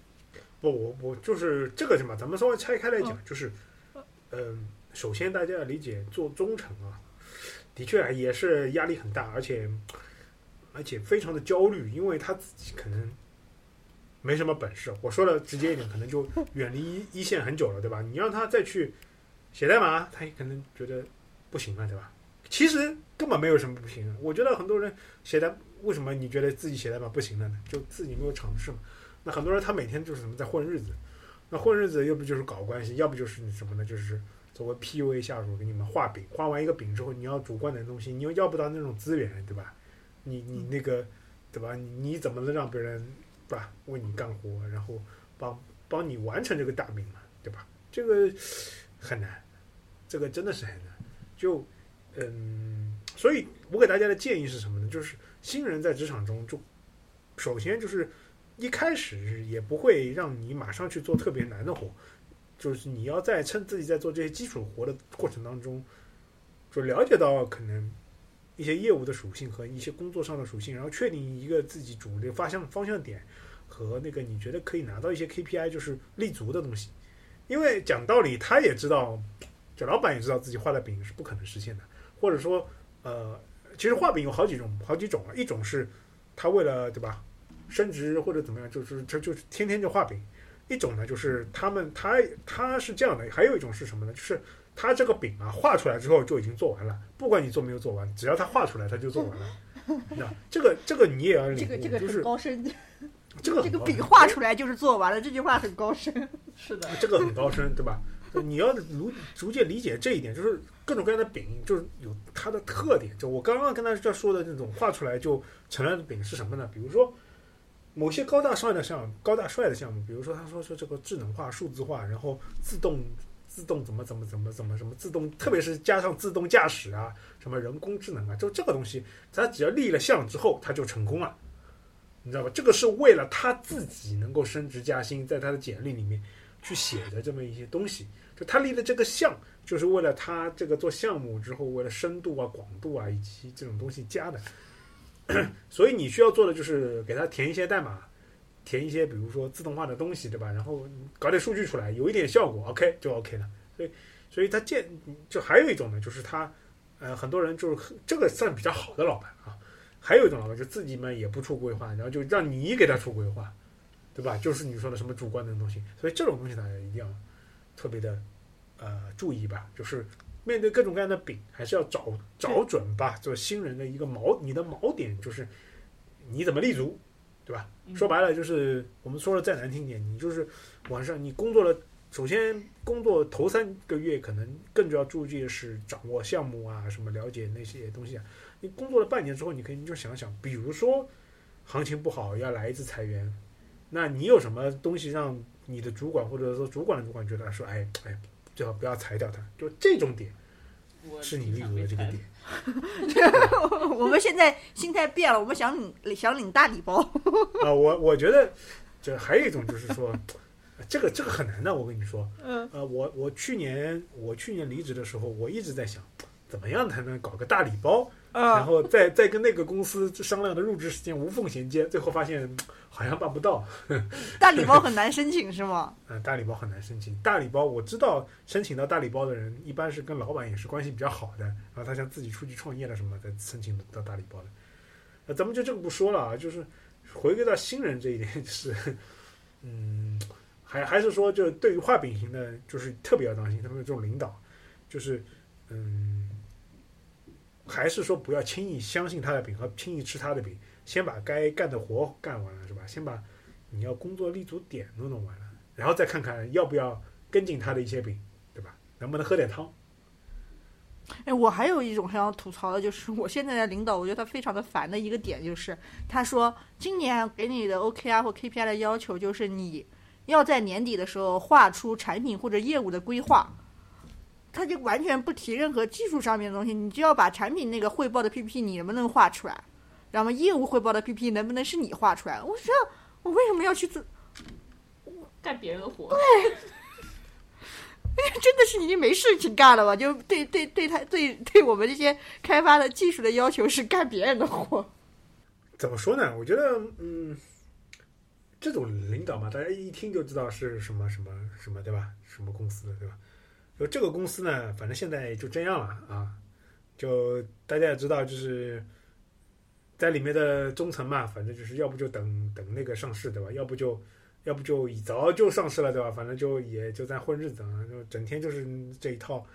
不，我我就是这个什么，咱们稍微拆开来讲，就是，嗯，首先大家要理解，做中层啊，的确也是压力很大，而且而且非常的焦虑，因为他自己可能没什么本事。我说的直接一点，可能就远离一一线很久了，对吧？你让他再去写代码，他也可能觉得不行了，对吧？其实根本没有什么不行的。我觉得很多人写代，为什么你觉得自己写代码不行了呢？就自己没有尝试嘛。那很多人他每天就是什么在混日子，那混日子要不就是搞关系，要不就是什么呢？就是作为 PUA 下属给你们画饼，画完一个饼之后，你要主观能动性，你又要不到那种资源，对吧？你你那个对吧？你你怎么能让别人对吧为你干活，然后帮帮你完成这个大饼嘛，对吧？这个很难，这个真的是很难。就嗯，所以我给大家的建议是什么呢？就是新人在职场中就首先就是一开始也不会让你马上去做特别难的活，就是你要在趁自己在做这些基础活的过程当中，就了解到可能一些业务的属性和一些工作上的属性，然后确定一个自己主流方向方向点和那个你觉得可以拿到一些 KPI 就是立足的东西。因为讲道理，他也知道，就老板也知道自己画的饼是不可能实现的，或者说，呃，其实画饼有好几种，好几种啊。一种是他为了对吧升职或者怎么样，就是他就是天天就画饼；一种呢就是他们他他是这样的，还有一种是什么呢？就是他这个饼啊画出来之后就已经做完了，不管你做没有做完，只要他画出来他就做完了。那这个这个你也要领悟，这个这个就是很高深，这个这个饼画出来就是做完了，这句话很高深。是的，这个很高深，对吧？你要逐逐渐理解这一点，就是各种各样的饼，就是有它的特点。就我刚刚跟大家说的那种画出来就成了的饼是什么呢？比如说某些高大帅的项，高大帅的项目，比如说他说说这个智能化、数字化，然后自动自动怎么怎么怎么怎么什么自动，特别是加上自动驾驶啊，什么人工智能啊，就这个东西，他只要立了项之后，他就成功了。你知道吧？这个是为了他自己能够升职加薪，在他的简历里面去写的这么一些东西。就他立的这个项，就是为了他这个做项目之后，为了深度啊、广度啊以及这种东西加的。所以你需要做的就是给他填一些代码，填一些比如说自动化的东西，对吧？然后搞点数据出来，有一点效果，OK 就 OK 了。所以，所以他建就还有一种呢，就是他呃很多人就是这个算比较好的老板啊。还有一种老板就自己嘛也不出规划，然后就让你给他出规划，对吧？就是你说的什么主观的东西，所以这种东西大家一定要特别的呃注意吧。就是面对各种各样的饼，还是要找找准吧。做新人的一个锚，你的锚点就是你怎么立足，对吧？嗯说白了就是我们说的再难听点，你就是晚上你工作了，首先工作头三个月可能更主要注意的是掌握项目啊，什么了解那些东西啊。你工作了半年之后，你可以你就想想，比如说行情不好要来一次裁员，那你有什么东西让你的主管或者说主管的主管觉得说，哎哎，最好不要裁掉他，就这种点是你立足的这个点。我们现在心态变了，我们想领想领大礼包。啊，我我觉得这还有一种就是说，这个这个很难的，我跟你说，嗯，呃，我我去年我去年离职的时候，我一直在想，怎么样才能搞个大礼包，然嗯，后再再跟那个公司商量的入职时间无缝衔接，最后发现好像办不到，大礼包很难申请是吗？嗯、大礼包很难申请。大礼包我知道申请到大礼包的人，一般是跟老板也是关系比较好的，然后他想自己出去创业了什么再，申请到大礼包的。那咱们就这个不说了啊，就是回归到新人这一点，就是，嗯，还还是说，就对于画饼型的，就是特别要当心他们的这种领导，就是，嗯，还是说不要轻易相信他的饼和轻易吃他的饼，先把该干的活干完了，是吧？先把你要工作立足点都弄完了，然后再看看要不要跟进他的一些饼，对吧？能不能喝点汤？哎，我还有一种想要吐槽的，就是我现在的领导，我觉得他非常的烦的一个点，就是他说今年给你的 OKR 或 KPI 的要求，就是你要在年底的时候画出产品或者业务的规划。他就完全不提任何技术上面的东西，你就要把产品那个汇报的 PPT 你能不能画出来，然后业务汇报的 PPT 能不能是你画出来？我觉得我为什么要去做？干别人的活，对真的是已经没事情干了吧？就对对对他对对我们这些开发的技术的要求是干别人的活。怎么说呢？我觉得，嗯，这种领导嘛，大家一听就知道是什么什么什么，对吧？什么公司的，对吧？就这个公司呢，反正现在就这样了啊。就大家也知道，就是在里面的中层嘛，反正就是要不就等等那个上市，对吧？要不就要不就一早就上市了，对吧？反正就也就在混日子啊，就整天就是这一套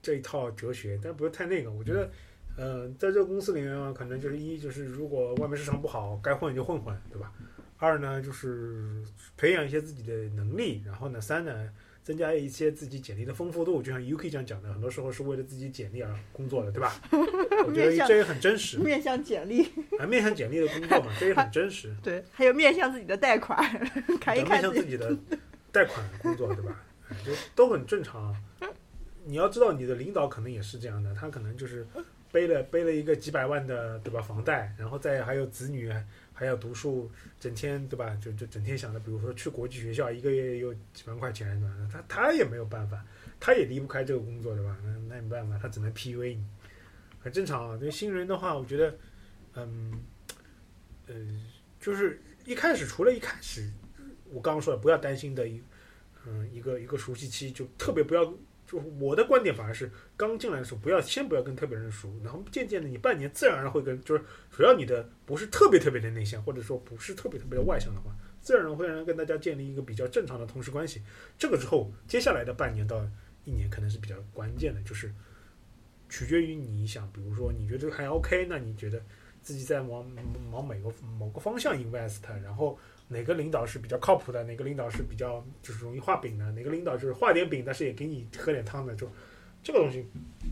这一套哲学，但不是太那个。我觉得。呃，在这个公司里面啊，可能就是一就是如果外面市场不好，该混就混混，对吧？二呢就是培养一些自己的能力，然后呢三呢增加一些自己简历的丰富度，就像 UK 这样讲的，很多时候是为了自己简历而工作的，对吧？我觉得这也很真实，面向简历，啊，面向简历的工作嘛，这也很真实。对，还有面向自己的贷款，看一面。向自己的贷款工作，对吧？哎就都很正常。你要知道，你的领导可能也是这样的，他可能就是背了背了一个几百万的，对吧？房贷，然后再还有子女还要读书，整天对吧？就就整天想着，比如说去国际学校，一个月有几万块钱，对吧？他他也没有办法，他也离不开这个工作，对吧？那那没办法，他只能 PUA 你，很正常啊。对新人的话，我觉得，嗯，呃，就是一开始除了一开始我刚刚说的不要担心的一，嗯，一个一个熟悉期，就特别不要，我的观点反而是刚进来的时候不要先不要跟特别人熟，然后渐渐的你半年自然而然会跟，就是只要你的不是特别特别的内向，或者说不是特别特别的外向的话，自然而然会让跟大家建立一个比较正常的同事关系。这个之后，接下来的半年到一年可能是比较关键的，就是取决于你想，比如说你觉得还 OK，那你觉得自己在往往每个某个方向 invest，然后哪个领导是比较靠谱的，哪个领导是比较就是容易画饼的，哪个领导就是画点饼，但是也给你喝点汤的，就这个东西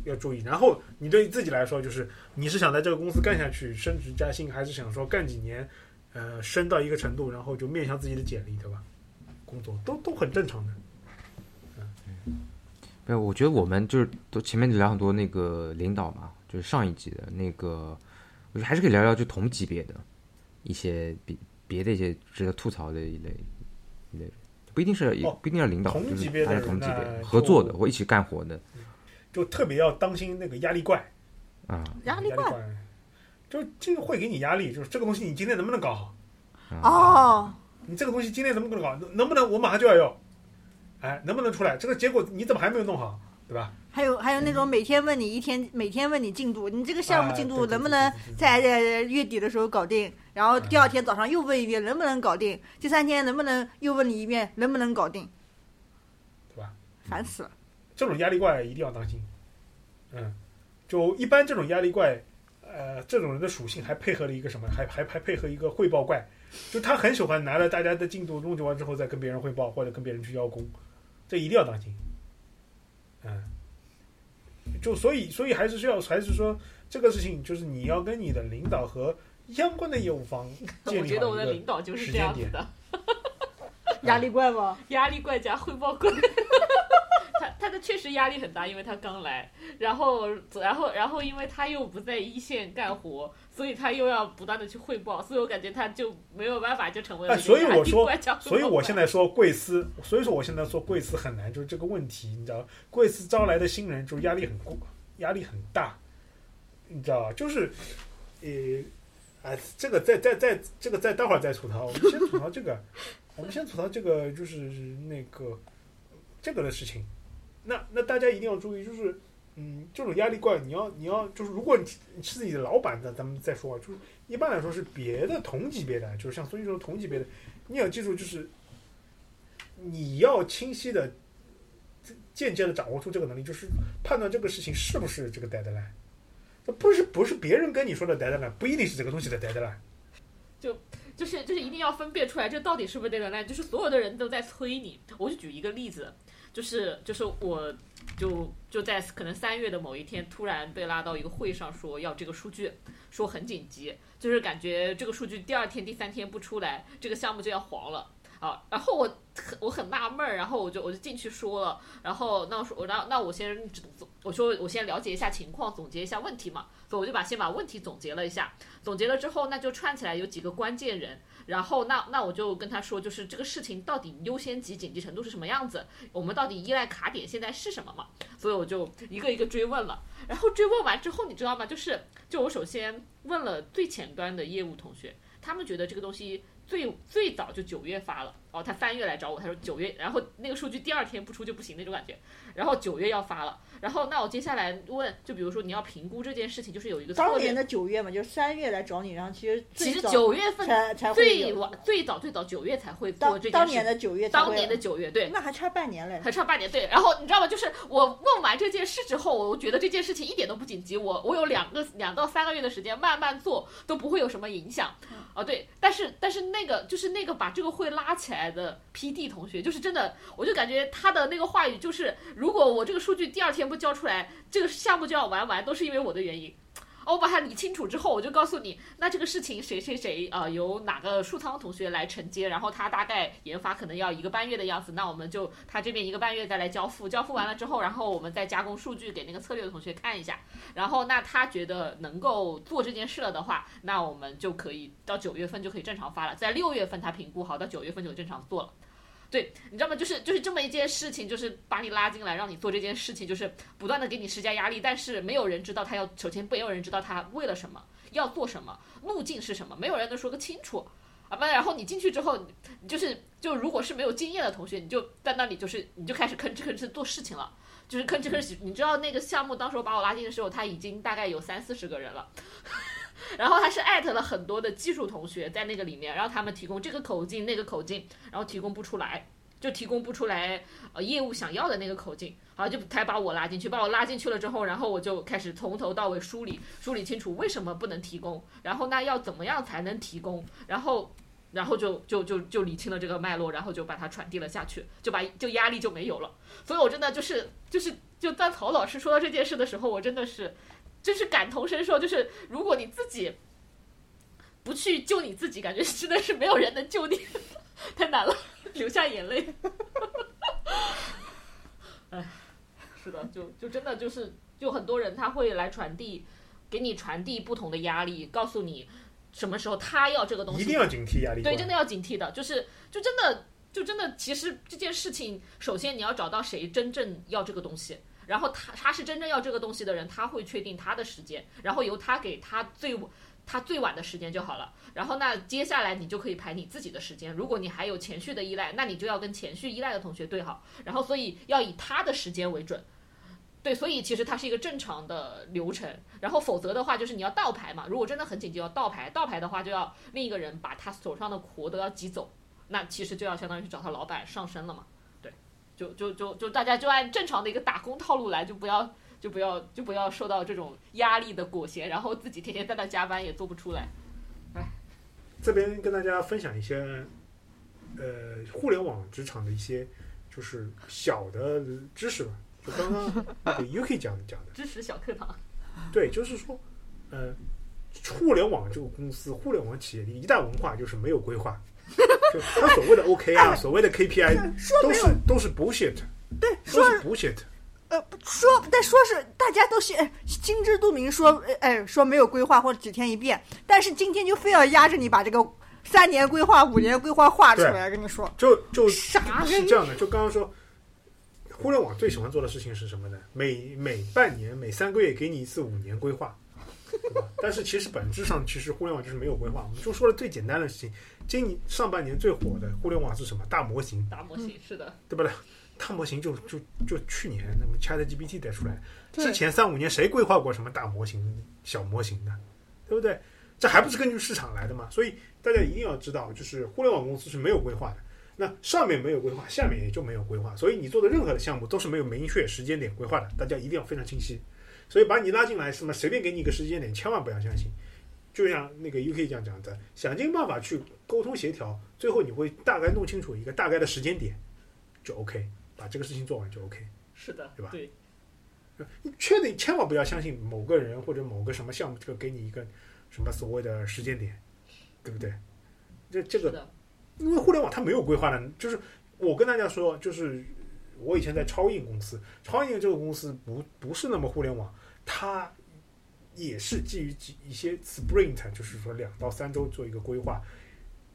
要注意。然后你对自己来说，就是你是想在这个公司干下去，升职加薪，还是想说干几年，呃，升到一个程度，然后就面向自己的简历，对吧？工作都都很正常的。没有，我觉得我们就是都前面聊很多那个领导嘛，就是上一级的那个，我觉得还是可以聊聊就同级别的一些比别的一些值得吐槽的一类一类人，不一定是、哦不一定要领导，同就是级别的大家同级别那合作的就或一起干活的就特别要当心那个压力怪。啊，压力怪，怪，就这个会给你压力，就是这个东西你今天能不能搞好？哦，你这个东西今天能不能搞？能能不能我马上就要用？哎，能不能出来？这个结果你怎么还没有弄好？对吧？还有还有那种每天问你一天，每天问你进度，你这个项目进度能不能在呃月底的时候搞定？然后第二天早上又问一遍能不能搞定，第三天能不能又问你一遍能不能搞定？对吧？烦死了。这种压力怪一定要当心。嗯，就一般这种压力怪，呃，这种人的属性还配合了一个什么？还还还配合一个汇报怪，就他很喜欢拿了大家的进度弄完之后再跟别人汇报，或者跟别人去邀功，这一定要当心。嗯，就所以所以还是需要还是说这个事情，就是你要跟你的领导和相关的业务方建 我觉得我的立好一个领导就是时这样间点子的，压力怪吗？压力怪加汇报怪。他他的确实压力很大，因为他刚来，然后然后然后因为他又不在一线干活，所以他又要不断的去汇报，所以我感觉他就没有办法就成为了哎一个压力所以我说所以我现在说贵司，所以说我现在说贵司很难，就是这个问题，你知道，贵司招来的新人就是压力很过，压力很大，你知道吧？就是，呃，哎，这个再再再这个再待会儿再吐槽，我们先吐槽这个，我们先吐槽这个就是那个这个的事情。那那大家一定要注意，就是嗯，这种压力怪，你要你要就是，如果你是自己的老板的，咱们再说啊，就是一般来说是别的同级别的，就是像孙一说同级别的，你要记住，就是你要清晰的、间接的掌握出这个能力，就是判断这个事情是不是这个 deadline。那不是不是别人跟你说的 deadline，不一定是这个东西的 deadline。就就是就是一定要分辨出来，这到底是不是 deadline，就是所有的人都在催你。我就举一个例子，就是就是我就就在可能三月的某一天，突然被拉到一个会上，说要这个数据，说很紧急，就是感觉这个数据第二天、第三天不出来，这个项目就要黄了。啊，然后我很我很纳闷儿，然后我就我就进去说了，然后那我说我那那我先总我说我先了解一下情况，总结一下问题嘛，所以我就把先把问题总结了一下，总结了之后，那就串起来有几个关键人，然后那那我就跟他说，就是这个事情到底优先级、紧急程度是什么样子，我们到底依赖卡点现在是什么嘛？所以我就一个一个追问了，然后追问完之后，你知道吗？就是就我首先问了最前端的业务同学，他们觉得这个东西。最最早就九月发了，哦，他三月来找我，他说九月，然后那个数据第二天不出就不行那种感觉，然后九月要发了，然后那我接下来问，就比如说你要评估这件事情，就是有一个当年，的九月嘛，就是三月来找你，然后其实其实九月份才才会有最晚最早最早九月才会做当当年这件事，的九月当年的九月对。那还差半年嘞。还差半年，对，然后你知道吗？就是我问完这件事之后，我觉得这件事情一点都不紧急，我我有两个两到三个月的时间慢慢做，都不会有什么影响。哦，对，但是但是那个就是那个把这个会拉起来的 PD 同学，就是真的，我就感觉他的那个话语就是，如果我这个数据第二天不交出来，这个项目就要玩完，都是因为我的原因。我把它理清楚之后，我就告诉你，那这个事情谁谁谁呃由哪个数仓同学来承接，然后他大概研发可能要一个半月的样子，那我们就他这边一个半月再来交付，交付完了之后，然后我们再加工数据给那个策略的同学看一下，然后那他觉得能够做这件事了的话，那我们就可以到九月份就可以正常发了，在六月份他评估好，到九月份就正常做了。对，你知道吗？就是就是这么一件事情，就是把你拉进来，让你做这件事情，就是不断的给你施加压力，但是没有人知道他要，首先没有人知道他为了什么，要做什么，路径是什么，没有人能说个清楚。啊不，然后你进去之后，就是就如果是没有经验的同学，你就在那里就是你就开始吭哧吭哧做事情了，就是吭哧吭哧。你知道那个项目当时我把我拉进的时候，他已经大概有三四十个人了。然后他是艾特了很多的技术同学在那个里面，让他们提供这个口径那个口径，然后提供不出来，就提供不出来呃业务想要的那个口径，好就才把我拉进去，把我拉进去了之后，然后我就开始从头到尾梳理梳理清楚为什么不能提供，然后那要怎么样才能提供，然后。然后就就就就理清了这个脉络，然后就把它传递了下去，就把就压力就没有了。所以我真的就是就是就当曹老师说到这件事的时候，我真的是就是感同身受，就是如果你自己不去救你自己，感觉 真的是没有人能救你，太难了，流下眼泪。哎，是的，就就真的就是，就很多人他会来传递，给你传递不同的压力，告诉你什么时候他要这个东西，一定要警惕压力。对，真的要警惕的，就是就真的就真的，其实这件事情，首先你要找到谁真正要这个东西，然后他他是真正要这个东西的人，他会确定他的时间，然后由他给他最他最晚的时间就好了。然后那接下来你就可以排你自己的时间。如果你还有前序的依赖，那你就要跟前序依赖的同学对好。然后所以要以他的时间为准。对，所以其实它是一个正常的流程。然后否则的话，就是你要倒排嘛。如果真的很紧急要倒排，倒排的话就要另一个人把他手上的活都要挤走。那其实就要相当于去找他老板上身了嘛。对，就就就就大家就按正常的一个打工套路来，就不要就不要就不要受到这种压力的裹挟，然后自己天天在那加班也做不出来。这边跟大家分享一些，呃，互联网职场的一些就是小的知识吧。就刚刚那个 UK 讲讲的，知识小课堂。对，就是说，呃，互联网这个公司，互联网企业的一大文化就是没有规划。就他所谓的 OK 啊，所谓的 KPI 都是都是 bullshit，对，都说是 bullshit。呃说，但说是大家都心哎心知肚明说，哎哎说没有规划或者几天一变，但是今天就非要压着你把这个三年规划、五年规划画出来，跟你说就就啥是这样的。就刚刚说，互联网最喜欢做的事情是什么呢？每每半年、每三个月给你一次五年规划，对吧？但是其实本质上，其实互联网就是没有规划。我们就说了最简单的事情，今年上半年最火的互联网是什么？大模型，大模型是的，对不对？大模型就就就去年那么 Chat GPT 带出来，对之前三五年谁规划过什么大模型、小模型的，对不对？这还不是根据市场来的嘛？所以大家一定要知道，就是互联网公司是没有规划的。那上面没有规划，下面也就没有规划，所以你做的任何的项目都是没有明确时间点规划的，大家一定要非常清晰。所以把你拉进来，什么随便给你一个时间点，千万不要相信。就像那个 UK 这样讲的，想尽办法去沟通协调，最后你会大概弄清楚一个大概的时间点，就 OK，把这个事情做完就 OK。是的，对吧对，你确定千万不要相信某个人或者某个什么项目，这个给你一个什么所谓的时间点，对不对？这这个，因为互联网它没有规划的，就是我跟大家说，就是我以前在超印公司，超印这个公司不不是那么互联网，它也是基于几一些 sprint，就是说两到三周做一个规划，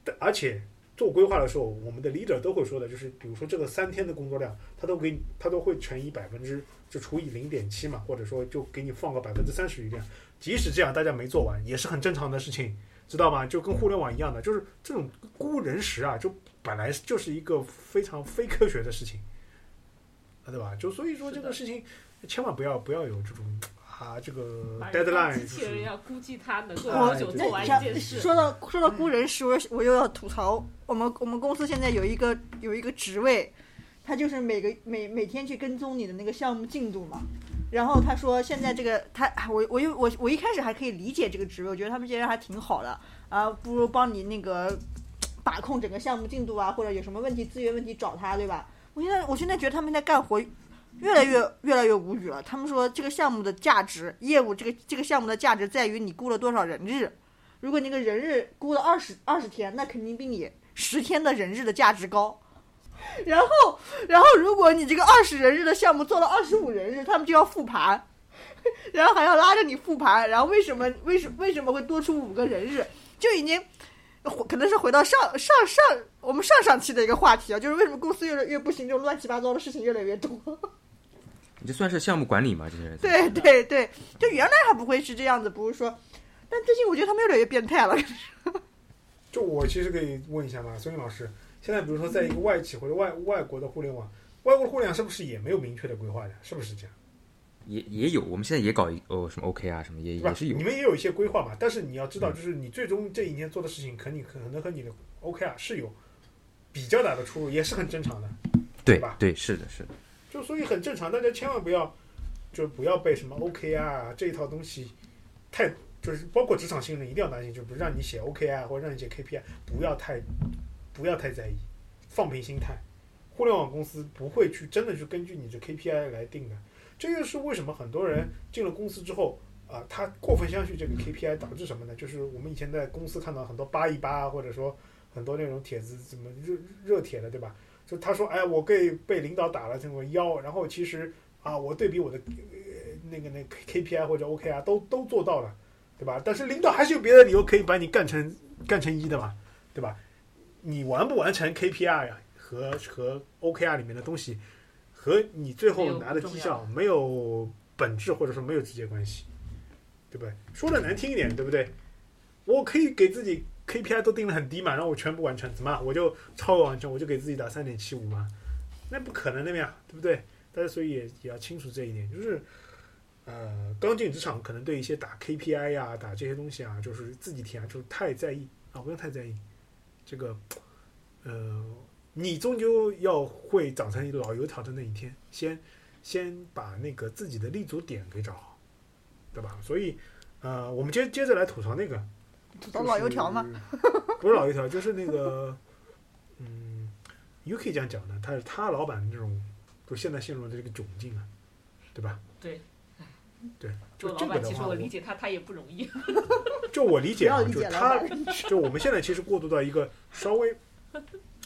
但而且做规划的时候，我们的 leader 都会说的，就是比如说这个三天的工作量，他都给你，他都会乘以百分之，就除以零点七嘛，或者说就给你放个百分之三十余量。即使这样，大家没做完，也是很正常的事情，知道吗？就跟互联网一样的，就是这种估人时啊，就本来就是一个非常非科学的事情，啊，对吧？就所以说这个事情，千万不要不要有这种啊，这个 deadline 机器人要估计他能够哎多久做完一件事。说到说到估人时，我我又要吐槽我们我们公司现在有一个有一个职位，他就是每个每每天去跟踪你的那个项目进度嘛。然后他说现在这个他我我又我我一开始还可以理解这个职位，我觉得他们这些人还挺好的啊，不如帮你那个把控整个项目进度啊，或者有什么问题资源问题找他，对吧？我现在我现在觉得他们在干活越来越越来越无语了。他们说这个项目的价值，业务这个这个项目的价值在于你估了多少人日。如果那个人日估了二十二十天，那肯定比你十天的人日的价值高。然后，然后如果你这个二十人日的项目做到二十五人日，他们就要复盘，然后还要拉着你复盘，然后为什么为什为什么会多出五个人日，就已经可能是回到上上上我们上上期的一个话题啊，就是为什么公司越来越不行，这种乱七八糟的事情越来越多。你这算是项目管理吗？这些人对对对，就原来还不会是这样子，不是说，但最近我觉得他们越来越变态了。就我其实可以问一下嘛，孙颖老师，现在比如说在一个外企或者外外国的互联网，外国的互联网是不是也没有明确的规划的？是不是这样？也也有，我们现在也搞一哦什么 OK 啊什么也也是有你。们也有一些规划嘛，但是你要知道，就是你最终这一年做的事情，肯定可能和你的 OK 啊是有比较大的出入，也是很正常的。对吧对是的是的，就所以很正常，大家千万不要，就不要被什么 OKR 啊这一套东西太，就是包括职场新人一定要担心，就不让你写 OKR 或者让你写 KPI，不要太不要太在意，放平心态。互联网公司不会去真的去根据你的 KPI 来定的，这就是为什么很多人进了公司之后啊、他过分相信这个 KPI，导致什么呢？就是我们以前在公司看到很多八一八，或者说很多那种帖子，怎么热热帖的，对吧？就他说，哎，我被被领导打了这个腰，然后其实啊，我对比我的、呃、那个那个 KPI 或者 OKR 都都做到了，对吧？但是领导还是有别的理由可以把你干成干成一的嘛，对吧？你完不完成 KPI 呀和和 OKR 里面的东西，和你最后拿的绩效没有本质或者说没有直接关系，对不对？说的难听一点，对不对？我可以给自己 KPI 都定的很低嘛，然后我全部完成，怎么我就超额完成，我就给自己打三点七五嘛？那不可能的呀，对不对？大家所以也也要清楚这一点，就是呃，刚进职场可能对一些打 KPI 呀、打这些东西啊，就是自己填，就是太在意啊，不用太在意。这个呃，你终究要会长成一个老油条的那一天，先先把那个自己的立足点给找好，对吧？所以呃，我们接接着来吐槽那个老油条吗，不是老油条，就是那个嗯，UK 这样讲的，他是他老板这种，就现在陷入的这个窘境啊，对吧？对，对，就做老板其实这个的话，我我理解他，他也不容易。就我理解就他，就我们现在其实过渡到一个稍微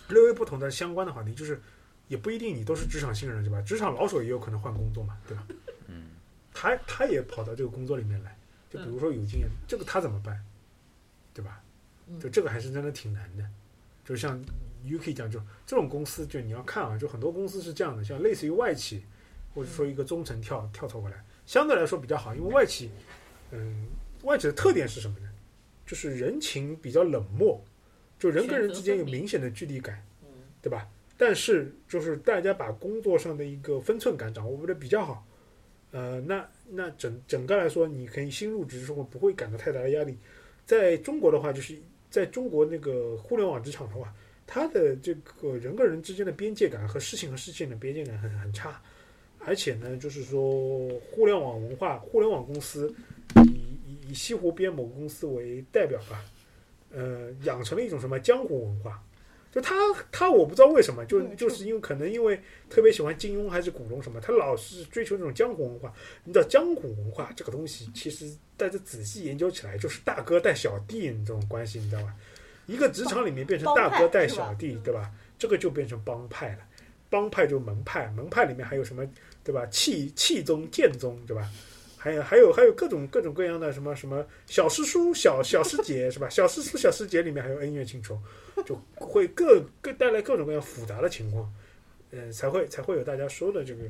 略微不同的相关的话题，就是也不一定你都是职场新人，对吧？职场老手也有可能换工作嘛，对吧？嗯，他他也跑到这个工作里面来，就比如说有经验，这个他怎么办，对吧？嗯就这个还是真的挺难的。就像 UK 讲，就这种公司，就你要看啊，就很多公司是这样的，像类似于外企，或者说一个中层跳跳槽过来，相对来说比较好，因为外企，嗯，外企的特点是什么呢？就是人情比较冷漠，就人跟人之间有明显的距离感，嗯对吧？但是就是大家把工作上的一个分寸感掌握的比较好，呃，那那整整个来说，你可以新入职之后不会感到太大的压力。在中国的话，就是在中国那个互联网职场的话，他的这个人跟人之间的边界感和事情和事情的边界感很很差，而且呢，就是说互联网文化、互联网公司以以以西湖边某公司为代表吧，呃，养成了一种什么江湖文化。就他他我不知道为什么，就对就是因为可能因为特别喜欢金庸还是古龙什么，他老是追求那种江湖文化。你知道江湖文化这个东西，其实大家仔细研究起来，就是大哥带小弟这种关系，你知道吧？一个职场里面变成大哥带小弟，对吧？这个就变成帮派了，帮派就门派，门派里面还有什么，对吧？气气宗、剑宗，对吧？还有还有还有各种各种各样的什么什么小师叔、小小师姐，是吧？小师叔、小师姐里面还有恩怨情仇，就会各各带来各种各样复杂的情况，嗯、才会才会有大家说的这个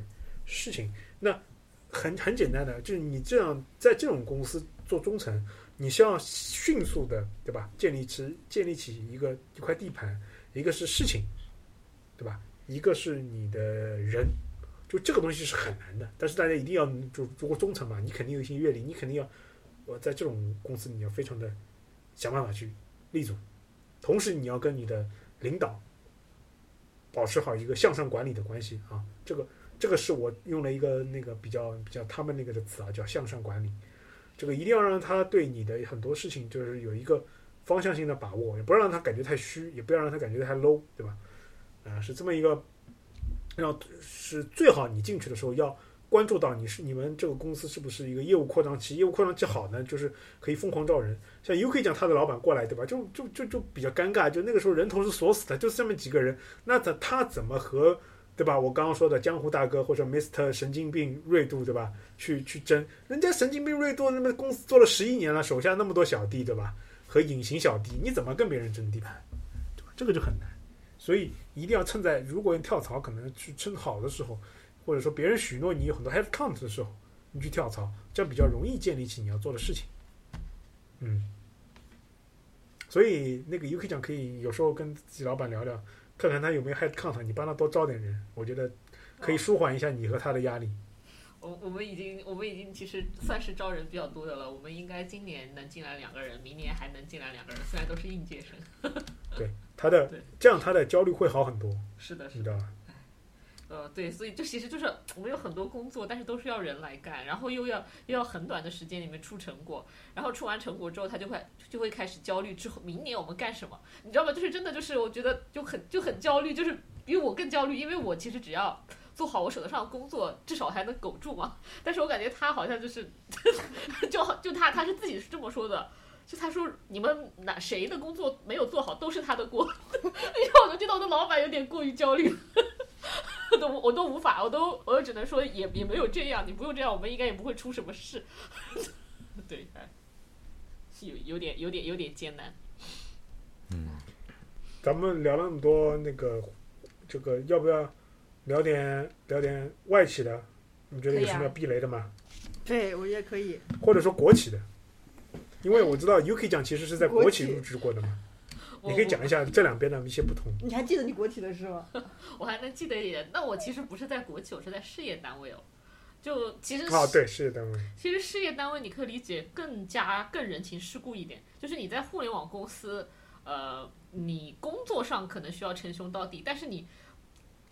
事情。那很很简单的，就是你这样在这种公司做中层，你需要迅速的，对吧？建立起建立起一个一块地盘，一个是事情，对吧？一个是你的人，就这个东西是很难的。但是大家一定要，就如果中层嘛，你肯定有一些阅历，你肯定要，我在这种公司你要非常的想办法去立足，同时你要跟你的领导保持好一个向上管理的关系啊。这个这个是我用了一个那个比较比较他们那个的词啊，叫向上管理。这个一定要让他对你的很多事情就是有一个方向性的把握，也不要让他感觉太虚，也不要让他感觉太 low，对吧？啊、是这么一个，让是最好你进去的时候要关注到你是你们这个公司是不是一个业务扩张期，业务扩张期好呢，就是可以疯狂招人。像 UK 讲他的老板过来，对吧？就就就就比较尴尬，就那个时候人头是锁死的，就这么几个人，那他他怎么和对吧？我刚刚说的江湖大哥或者 Mr 神经病锐度，对吧？去去争，人家神经病锐度那么公司做了十一年了，手下那么多小弟，对吧？和隐形小弟，你怎么跟别人争地盘？对吧？这个就很难。所以一定要趁在如果你跳槽可能去趁好的时候，或者说别人许诺你有很多 head count 的时候，你去跳槽，这样比较容易建立起你要做的事情。嗯，所以那个 UK 讲可以有时候跟自己老板聊聊，看看他有没有 head count，你帮他多招点人，我觉得可以舒缓一下你和他的压力。我我们已经我们已经其实算是招人比较多的了，我们应该今年能进来两个人，明年还能进来两个人，虽然都是应届生。对他的对这样他的焦虑会好很多，是的，是的。呃，对，所以这其实就是我们有很多工作，但是都是要人来干，然后又要又要很短的时间里面出成果，然后出完成果之后，他就会就会开始焦虑，之后明年我们干什么？你知道吗？就是真的就是我觉得就很就很焦虑，就是比我更焦虑，因为我其实只要做好我手头上的工作，至少还能苟住嘛。但是我感觉他好像就是 就就他他是自己是这么说的。就他说你们哪谁的工作没有做好都是他的锅，因为我就觉得我的老板有点过于焦虑，我都我都无法，我都我都只能说也也没有这样，你不用这样，我们应该也不会出什么事。对，哎，有有点有点有点艰难。嗯咱们聊了那么多那个这个，要不要聊点聊点外企的？你觉得有什么要避雷的吗？对我觉得可以。或者说国企的？因为我知道 UK 讲其实是在国企入职过的嘛，你可以讲一下这两边的一些不同。你还记得你国企的事吗？我还能记得一点，那我其实不是在国企，我是在事业单位哦。就其实啊，对，事业单位，其实事业单位你可以理解更加更人情世故一点，就是你在互联网公司，呃，你工作上可能需要称兄道弟，但是你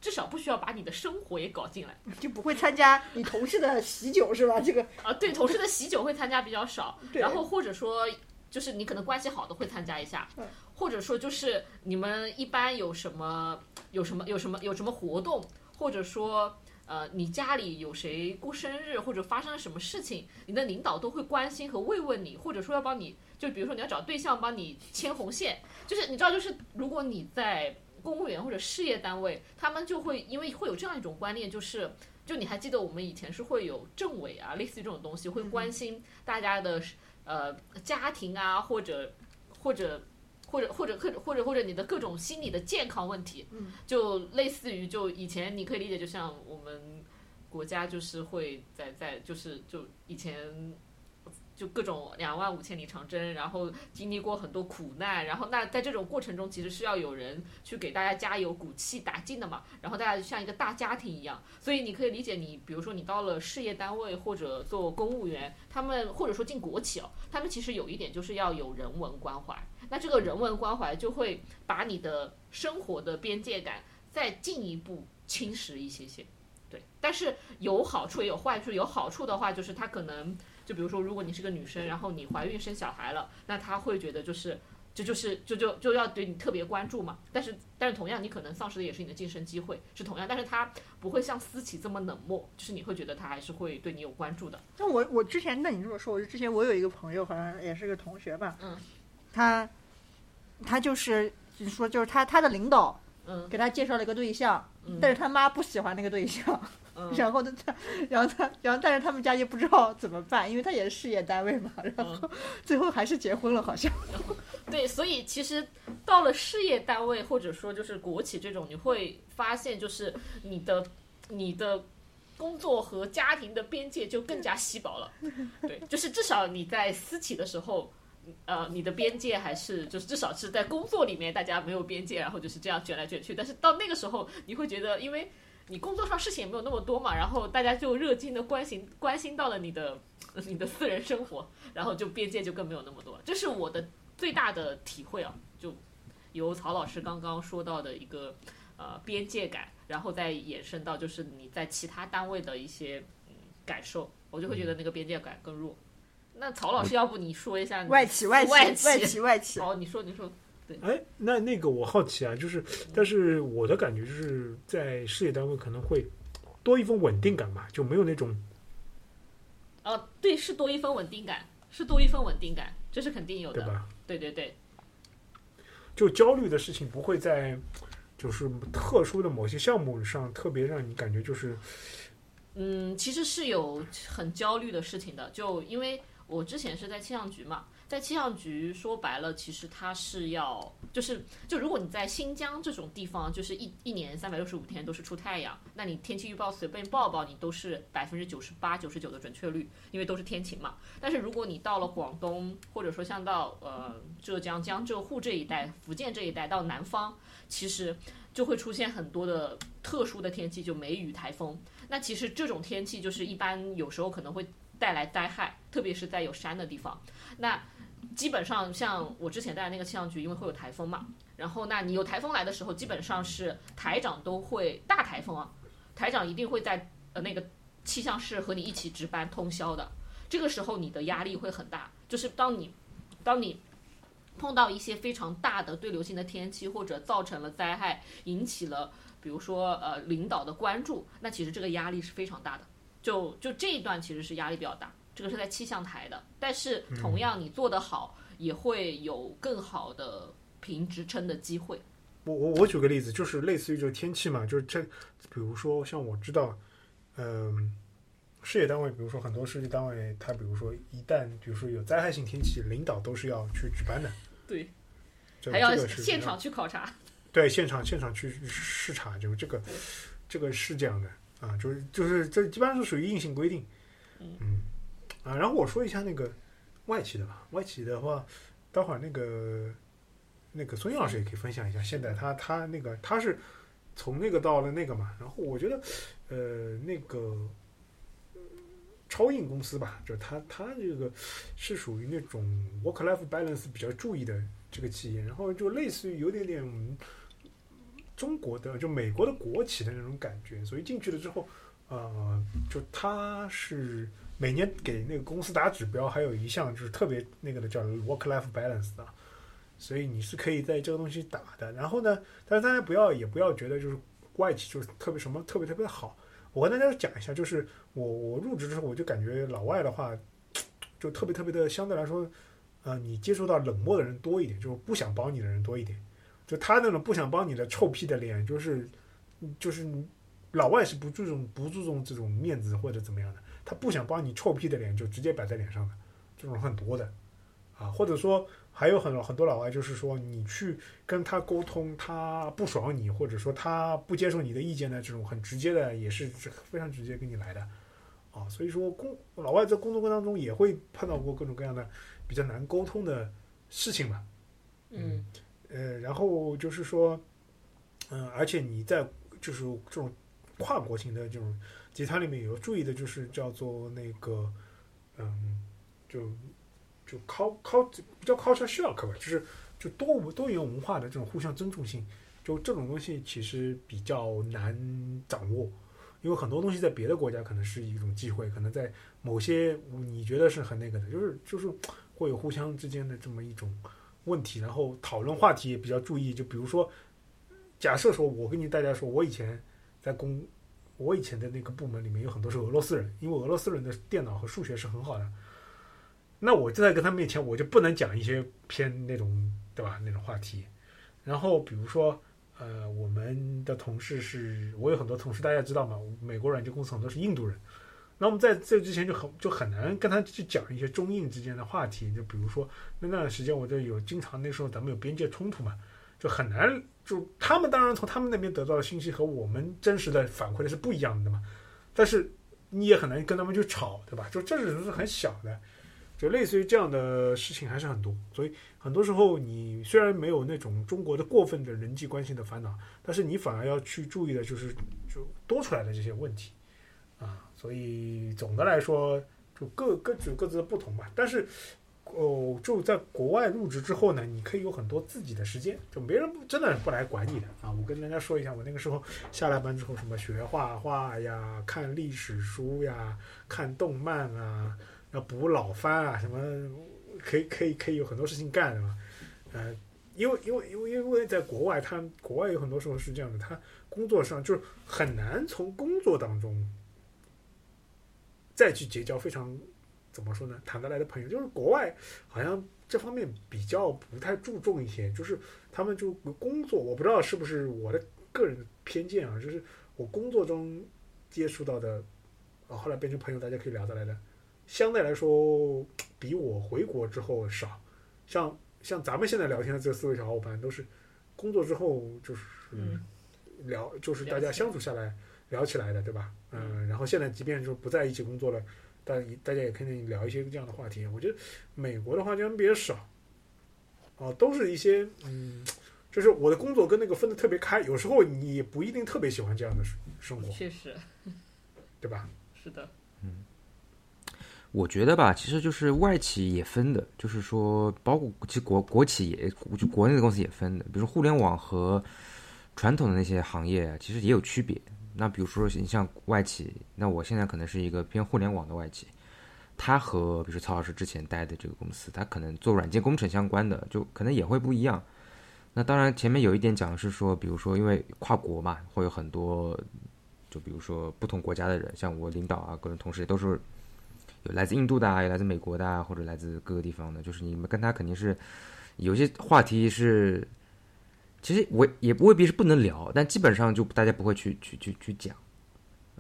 至少不需要把你的生活也搞进来。就不会参加你同事的喜酒是吧？这个啊，对，同事的喜酒会参加比较少，然后或者说就是你可能关系好的会参加一下嗯，或者说就是你们一般有什么有什么有什么有什么活动，或者说。呃，你家里有谁过生日或者发生了什么事情，你的领导都会关心和慰问你，或者说要帮你，就比如说你要找对象帮你牵红线，就是你知道，就是如果你在公务员或者事业单位，他们就会因为会有这样一种观念，就是就你还记得我们以前是会有政委啊，类似于这种东西，会关心大家的呃家庭啊，或者或者或者或者或者或者或者你的各种心理的健康问题，嗯就类似于就以前你可以理解，就像我们国家就是会在在就是就以前。就各种两万五千里长征，然后经历过很多苦难，然后那在这种过程中，其实是要有人去给大家加油鼓气打劲的嘛，然后大家就像一个大家庭一样，所以你可以理解你，比如说你到了事业单位或者做公务员，他们或者说进国企哦，他们其实有一点就是要有人文关怀，那这个人文关怀就会把你的生活的边界感再进一步侵蚀一些些。对，但是有好处也有坏处。有好处的话，就是他可能就比如说，如果你是个女生，然后你怀孕生小孩了，那他会觉得就是这就是就就就要对你特别关注嘛。但是但是同样，你可能丧失的也是你的晋升机会，是同样。但是他不会像思琪这么冷漠，就是你会觉得他还是会对你有关注的。那我我之前，那你这么说，我之前我有一个朋友，好像也是个同学吧，嗯，他他就是就是说，就是他他的领导嗯给他介绍了一个对象，嗯但是他妈不喜欢那个对象，嗯然后他他然后他然后但是他们家也不知道怎么办，因为他也是事业单位嘛，然嗯后 最后还是结婚了，好像。对，所以其实到了事业单位或者说就是国企这种，你会发现就是你的你的工作和家庭的边界就更加稀薄了。对，就是至少你在私企的时候。呃，你的边界还是就是至少是在工作里面大家没有边界，然后就是这样卷来卷去。但是到那个时候，你会觉得，因为你工作上事情也没有那么多嘛，然后大家就热心的关心关心到了你的 你的私人生活，然后就边界就更没有那么多了。这是我的最大的体会啊，就由曹老师刚刚说到的一个呃边界感，然后再延伸到就是你在其他单位的一些嗯感受，我就会觉得那个边界感更弱。那曹老师，要不你说一下外企外企外外企外企，好，你说你说，哎，那那个我好奇啊，就是，但是我的感觉就是在事业单位可能会多一份稳定感吧，就没有那种哦，对，是多一份稳定感，是多一份稳定感，这是肯定有的。对吧？对对对，就焦虑的事情不会在就是特殊的某些项目上特别让你感觉就是嗯，其实是有很焦虑的事情的，就因为我之前是在气象局嘛，在气象局说白了，其实它是要就是就如果你在新疆这种地方，就是一一年三百六十五天都是出太阳，那你天气预报随便报报，你都是百分之九十八、九十九的准确率，因为都是天晴嘛。但是如果你到了广东，或者说像到呃浙江江浙沪这一带、福建这一带到南方，其实就会出现很多的特殊的天气，就梅雨、台风。那其实这种天气就是一般有时候可能会带来灾害，特别是在有山的地方。那基本上像我之前在的那个气象局，因为会有台风嘛，然后那你有台风来的时候，基本上是台长都会大台风啊，台长一定会在呃那个气象室和你一起值班通宵的。这个时候你的压力会很大，就是当你当你碰到一些非常大的对流性的天气，或者造成了灾害，引起了比如说呃领导的关注，那其实这个压力是非常大的。就就这一段其实是压力比较大，这个是在气象台的。但是同样你做得好，也会有更好的评职称的机会。我我我举个例子，就是类似于就是天气嘛，就是这，比如说像我知道，嗯、事业单位，比如说很多事业单位，它比如说一旦比如说有灾害性天气，领导都是要去值班的，对，还要现场去考察。对现场现场去视察，就这个这个是这样的啊，就是就是这基本上是属于硬性规定，嗯啊，然后我说一下那个外企的吧，外企的话，待会儿那个那个孙杨老师也可以分享一下。现在他他那个他是从那个到了那个嘛，然后我觉得呃那个超硬公司吧，就他他这个是属于那种 work life balance 比较注意的这个企业，然后就类似于有点点中国的就美国的国企的那种感觉，所以进去了之后，呃，就他是。每年给那个公司打指标，还有一项就是特别那个的叫 work life balance 的，所以你是可以在这个东西打的。然后呢，但是大家不要也不要觉得就是外企就是特别什么特别特别好。我跟大家讲一下，就是我我入职之后我就感觉老外的话就特别特别的相对来说，呃，你接触到冷漠的人多一点，就是不想帮你的人多一点。就他那种不想帮你的臭屁的脸，就是就是老外是不注重不注重这种面子或者怎么样的。他不想帮你臭屁的脸就直接摆在脸上的，这种很多的，啊，或者说还有很多很多老外就是说你去跟他沟通，他不爽你，或者说他不接受你的意见的这种很直接的，也是非常直接跟你来的，啊，所以说工老外在工作过程当中也会碰到过各种各样的比较难沟通的事情嘛，嗯，呃，然后就是说，嗯，而且你在就是这种跨国型的这种。其他里面有注意的就是叫做那个，嗯，就就 cult 不叫 culture shock 吧，就是就多多元文化的这种互相尊重性，就这种东西其实比较难掌握，因为很多东西在别的国家可能是一种机会，可能在某些你觉得是很那个的，就是就是会有互相之间的这么一种问题，然后讨论话题也比较注意，就比如说，假设说我跟你大家说，我以前在公。我以前的那个部门里面有很多是俄罗斯人，因为俄罗斯人的电脑和数学是很好的。那我就在跟他面前，我就不能讲一些偏那种，对吧？那种话题。然后比如说，呃，我们的同事是，我有很多同事，大家知道吗？美国软件公司很多是印度人。那我们在这之前就很就很难跟他去讲一些中印之间的话题。就比如说那段时间，我就有经常那时候咱们有边界冲突嘛。就很难，就他们当然从他们那边得到的信息和我们真实的反馈的是不一样的嘛，但是你也很难跟他们去吵，对吧？就这只是很小的，就类似于这样的事情还是很多，所以很多时候你虽然没有那种中国的过分的人际关系的烦恼，但是你反而要去注意的就是就多出来的这些问题啊，所以总的来说就各各有各自的不同吧，但是。哦，就在国外入职之后呢，你可以有很多自己的时间，就没人不真的不来管你的啊！我跟大家说一下，我那个时候下了班之后，什么学画画呀、看历史书呀、看动漫啊、要补老番啊，什么可以可以可以有很多事情干的嘛。呃，因为因为因为因为在国外，他国外有很多时候是这样的，他工作上就是很难从工作当中再去结交非常。怎么说呢？谈得来的朋友，就是国外好像这方面比较不太注重一些，就是他们就工作，我不知道是不是我的个人的偏见啊，就是我工作中接触到的，啊，后来变成朋友，大家可以聊得来的，相对来说比我回国之后少。像像咱们现在聊天的这四位小伙伴，都是工作之后就是聊，就是大家相处下来聊起来的，对吧？嗯，然后现在即便说不在一起工作了。大大家也可以聊一些这样的话题。我觉得美国的话就比较少，啊，都是一些嗯，就是我的工作跟那个分的特别开。有时候你也不一定特别喜欢这样的生活，确实，对吧？是的，嗯，我觉得吧，其实就是外企也分的，就是说，包括其实国国企也就国内的公司也分的，比如说互联网和传统的那些行业，其实也有区别。那比如说你像外企，那我现在可能是一个偏互联网的外企，他和比如说曹老师之前待的这个公司，他可能做软件工程相关的，就可能也会不一样。那当然前面有一点讲是说，比如说因为跨国嘛，会有很多，就比如说不同国家的人，像我领导啊，各种同事也都是有来自印度的，啊，有来自美国的，啊，或者来自各个地方的，就是你们跟他肯定是有些话题是。其实我也未必是不能聊，但基本上就大家不会去去去去讲。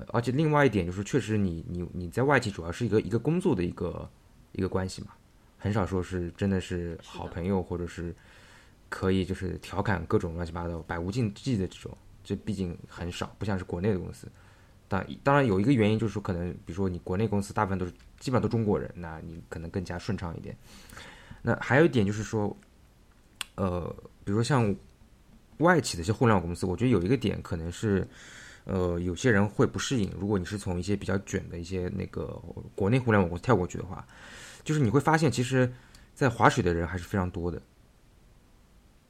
而且另外一点就是，确实你你你在外企主要是一个一个工作的一个一个关系嘛，很少说是真的是好朋友，或者是可以就是调侃各种乱七八糟、百无禁忌的这种，这毕竟很少，不像是国内的公司。当当然有一个原因就是说，可能比如说你国内公司大部分都是基本上都中国人，那你可能更加顺畅一点。那还有一点就是说，呃，比如说像外企的一些互联网公司，我觉得有一个点可能是，呃，有些人会不适应。如果你是从一些比较卷的一些那个国内互联网公司跳过去的话，就是你会发现，其实，在划水的人还是非常多的。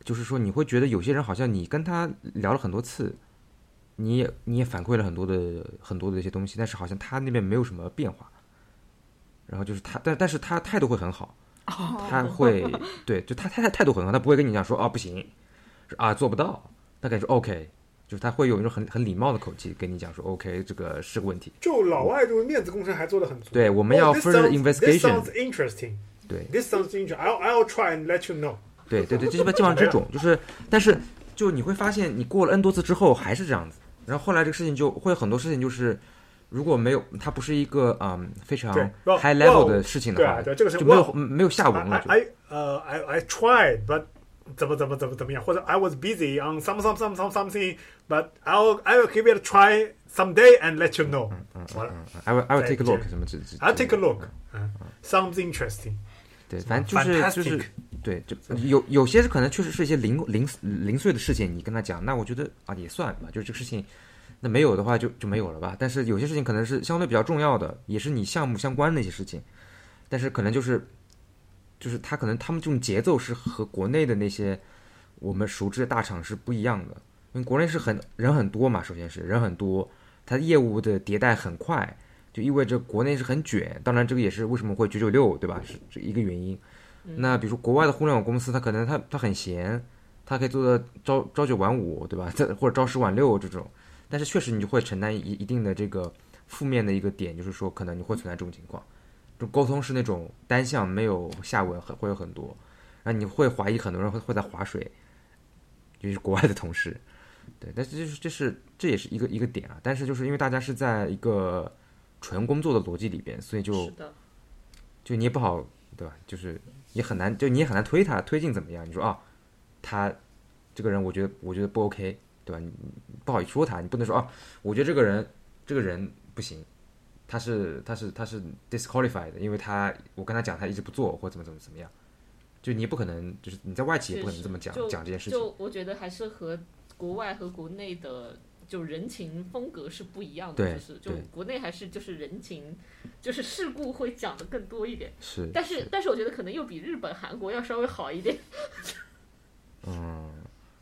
就是说，你会觉得有些人好像你跟他聊了很多次，你也你也反馈了很多的很多的一些东西，但是好像他那边没有什么变化。然后就是他，但但是他态度会很好，他会 对，就他他态度很好，他不会跟你讲说啊不行，啊，做不到，大概说 OK，就是他会用一种很很礼貌的口气跟你讲说 OK，这个是个问题。就老外这种面子工程还做的很足。对，我们要 further investigation。对。This sounds interesting. 对 This sounds interesting. I'll I'll try and let you know. 对对对，这基本基本上这种就是，但是就你会发现，你过了 n 多次之后还是这样子。然后后来这个事情就会有很多事情就是，如果没有它不是一个嗯非常 high level 的事情的话，对这个是没有没有下文了。I 呃 I I tried but 怎么怎么怎么怎么样，或者 I was busy on some some some some something, but I'll I will give it a try someday and let you know. 完了 I will I will take a look 什么之之。I'll take a look. 嗯，sounds interesting. 对，反正就是就是对，就有有些是可能确实是一些零零零碎的事情，你跟他讲，那我觉得啊也算吧，就是这个事情，那没有的话就就没有了吧。但是有些事情可能是相对比较重要的，也是你项目相关的一些事情，但是可能就是就是他可能他们这种节奏是和国内的那些我们熟知的大厂是不一样的，因为国内是很人很多嘛，首先是人很多，它业务的迭代很快，就意味着国内是很卷。当然，这个也是为什么会九九六，对吧？是这一个原因。那比如说国外的互联网公司，它可能它它很闲，它可以做到朝朝九晚五，对吧？这或者朝十晚六这种。但是确实你就会承担一一定的这个负面的一个点，就是说可能你会存在这种情况，就沟通是那种单向没有下文，很会有很多，然后你会怀疑很多人会会在划水，就是国外的同事。对，但是就是这是这也是一个一个点啊。但是就是因为大家是在一个纯工作的逻辑里边，所以就，就你也不好，对吧？就是也很难，就你也很难推他推进怎么样？你说啊，他这个人我觉得我觉得不 OK，对吧？你你不好说他，你不能说啊，我觉得这个人这个人不行，他是他是他是 disqualified 的，因为他我跟他讲他一直不做或怎么怎么怎么样，就你也不可能就是你在外企也不可能这么讲就讲这件事情。就我觉得还是和国外和国内的就人情风格是不一样的，就是就国内还是就是人情，就是事故会讲的更多一点，是，但是但是我觉得可能又比日本、韩国要稍微好一点。嗯，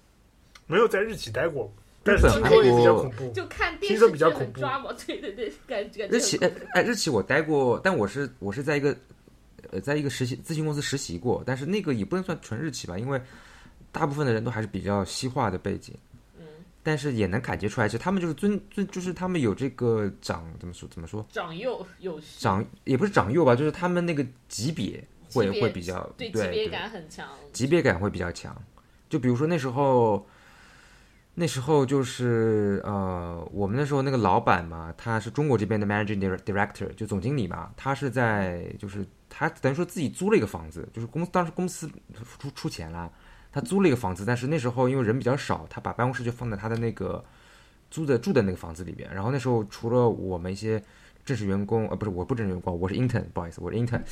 没有在日企待过，但是本听说也比较恐怖。就看电听说视剧比较恐怖很抓毛，对对对，感觉感觉日企哎哎日企我待过，但我是我是在一个呃在一个实习咨询公司实习过，但是那个也不能算纯日企吧，因为大部分的人都还是比较西化的背景。嗯，但是也能感觉出来，就他们就是尊尊，就是他们有这个长怎么说怎么说长幼有序，长也不是长幼吧，就是他们那个级别会级别会比较对对级别感很强，级别感会比较强。就比如说那时候，那时候就是呃，我们那时候那个老板嘛，他是中国这边的 managing director 就总经理嘛，他是在就是他等于说自己租了一个房子，就是公司当时公司出出钱了，他租了一个房子，但是那时候因为人比较少，他把办公室就放在他的那个租的住的那个房子里边。然后那时候除了我们一些正式员工，呃，不是我不正式员工，我是 intern，不好意思，我是 intern。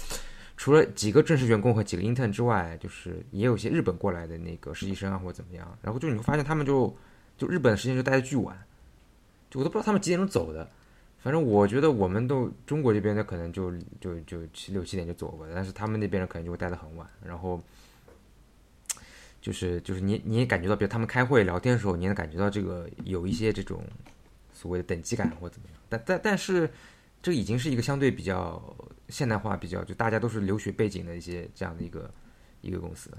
除了几个正式员工和几个 intern 之外，就是也有一些日本过来的那个实习生啊，或者怎么样。然后就你会发现他们就就日本时间就待的巨晚，就我都不知道他们几点钟走的。反正我觉得我们都中国这边的可能就就就七六七点就走了，但是他们那边的可能就会待得很晚。然后就是就是你你也感觉到，比如他们开会聊天的时候，你也能感觉到这个有一些这种所谓的等级感或怎么样。但但但是这已经是一个相对比较现代化、比较就大家都是留学背景的一些这样的一个一个公司。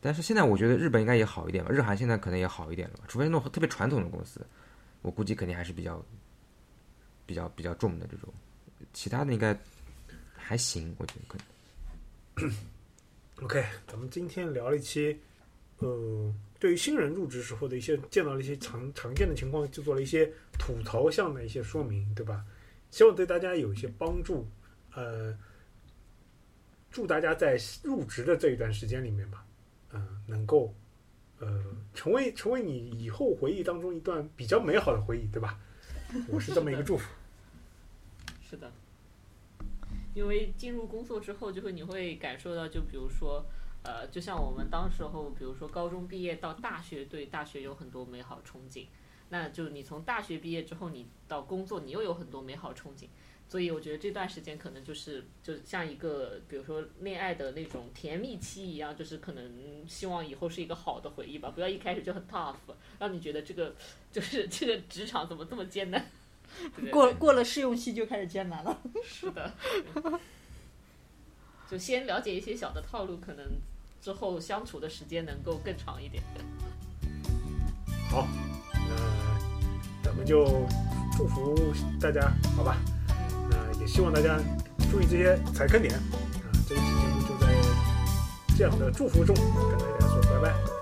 但是现在我觉得日本应该也好一点吧，日韩现在可能也好一点了吧，除非那种特别传统的公司，我估计肯定还是比较比较比较重的这种，其他的应该还行，我觉得可能。OK，咱们今天聊了一期，呃，对于新人入职时候的一些见到的一些常常见的情况，就做了一些吐槽项的一些说明，对吧？希望对大家有一些帮助。呃，祝大家在入职的这一段时间里面吧，嗯、能够呃成为成为你以后回忆当中一段比较美好的回忆，对吧？我是这么一个祝福。是的，因为进入工作之后，就会你会感受到，就比如说，呃，就像我们当时候，比如说高中毕业到大学，对大学有很多美好憧憬，那就你从大学毕业之后，你到工作，你又有很多美好憧憬。所以我觉得这段时间可能就是就像一个，比如说恋爱的那种甜蜜期一样，就是可能希望以后是一个好的回忆吧，不要一开始就很 tough，让你觉得这个就是这个职场怎么这么艰难。对对对过过了试用期就开始艰难了。是的，就先了解一些小的套路，可能之后相处的时间能够更长一点。好，那咱们就祝福大家，好吧？希望大家注意这些踩坑点啊。这一期节目就在这样的祝福中跟大家说拜拜。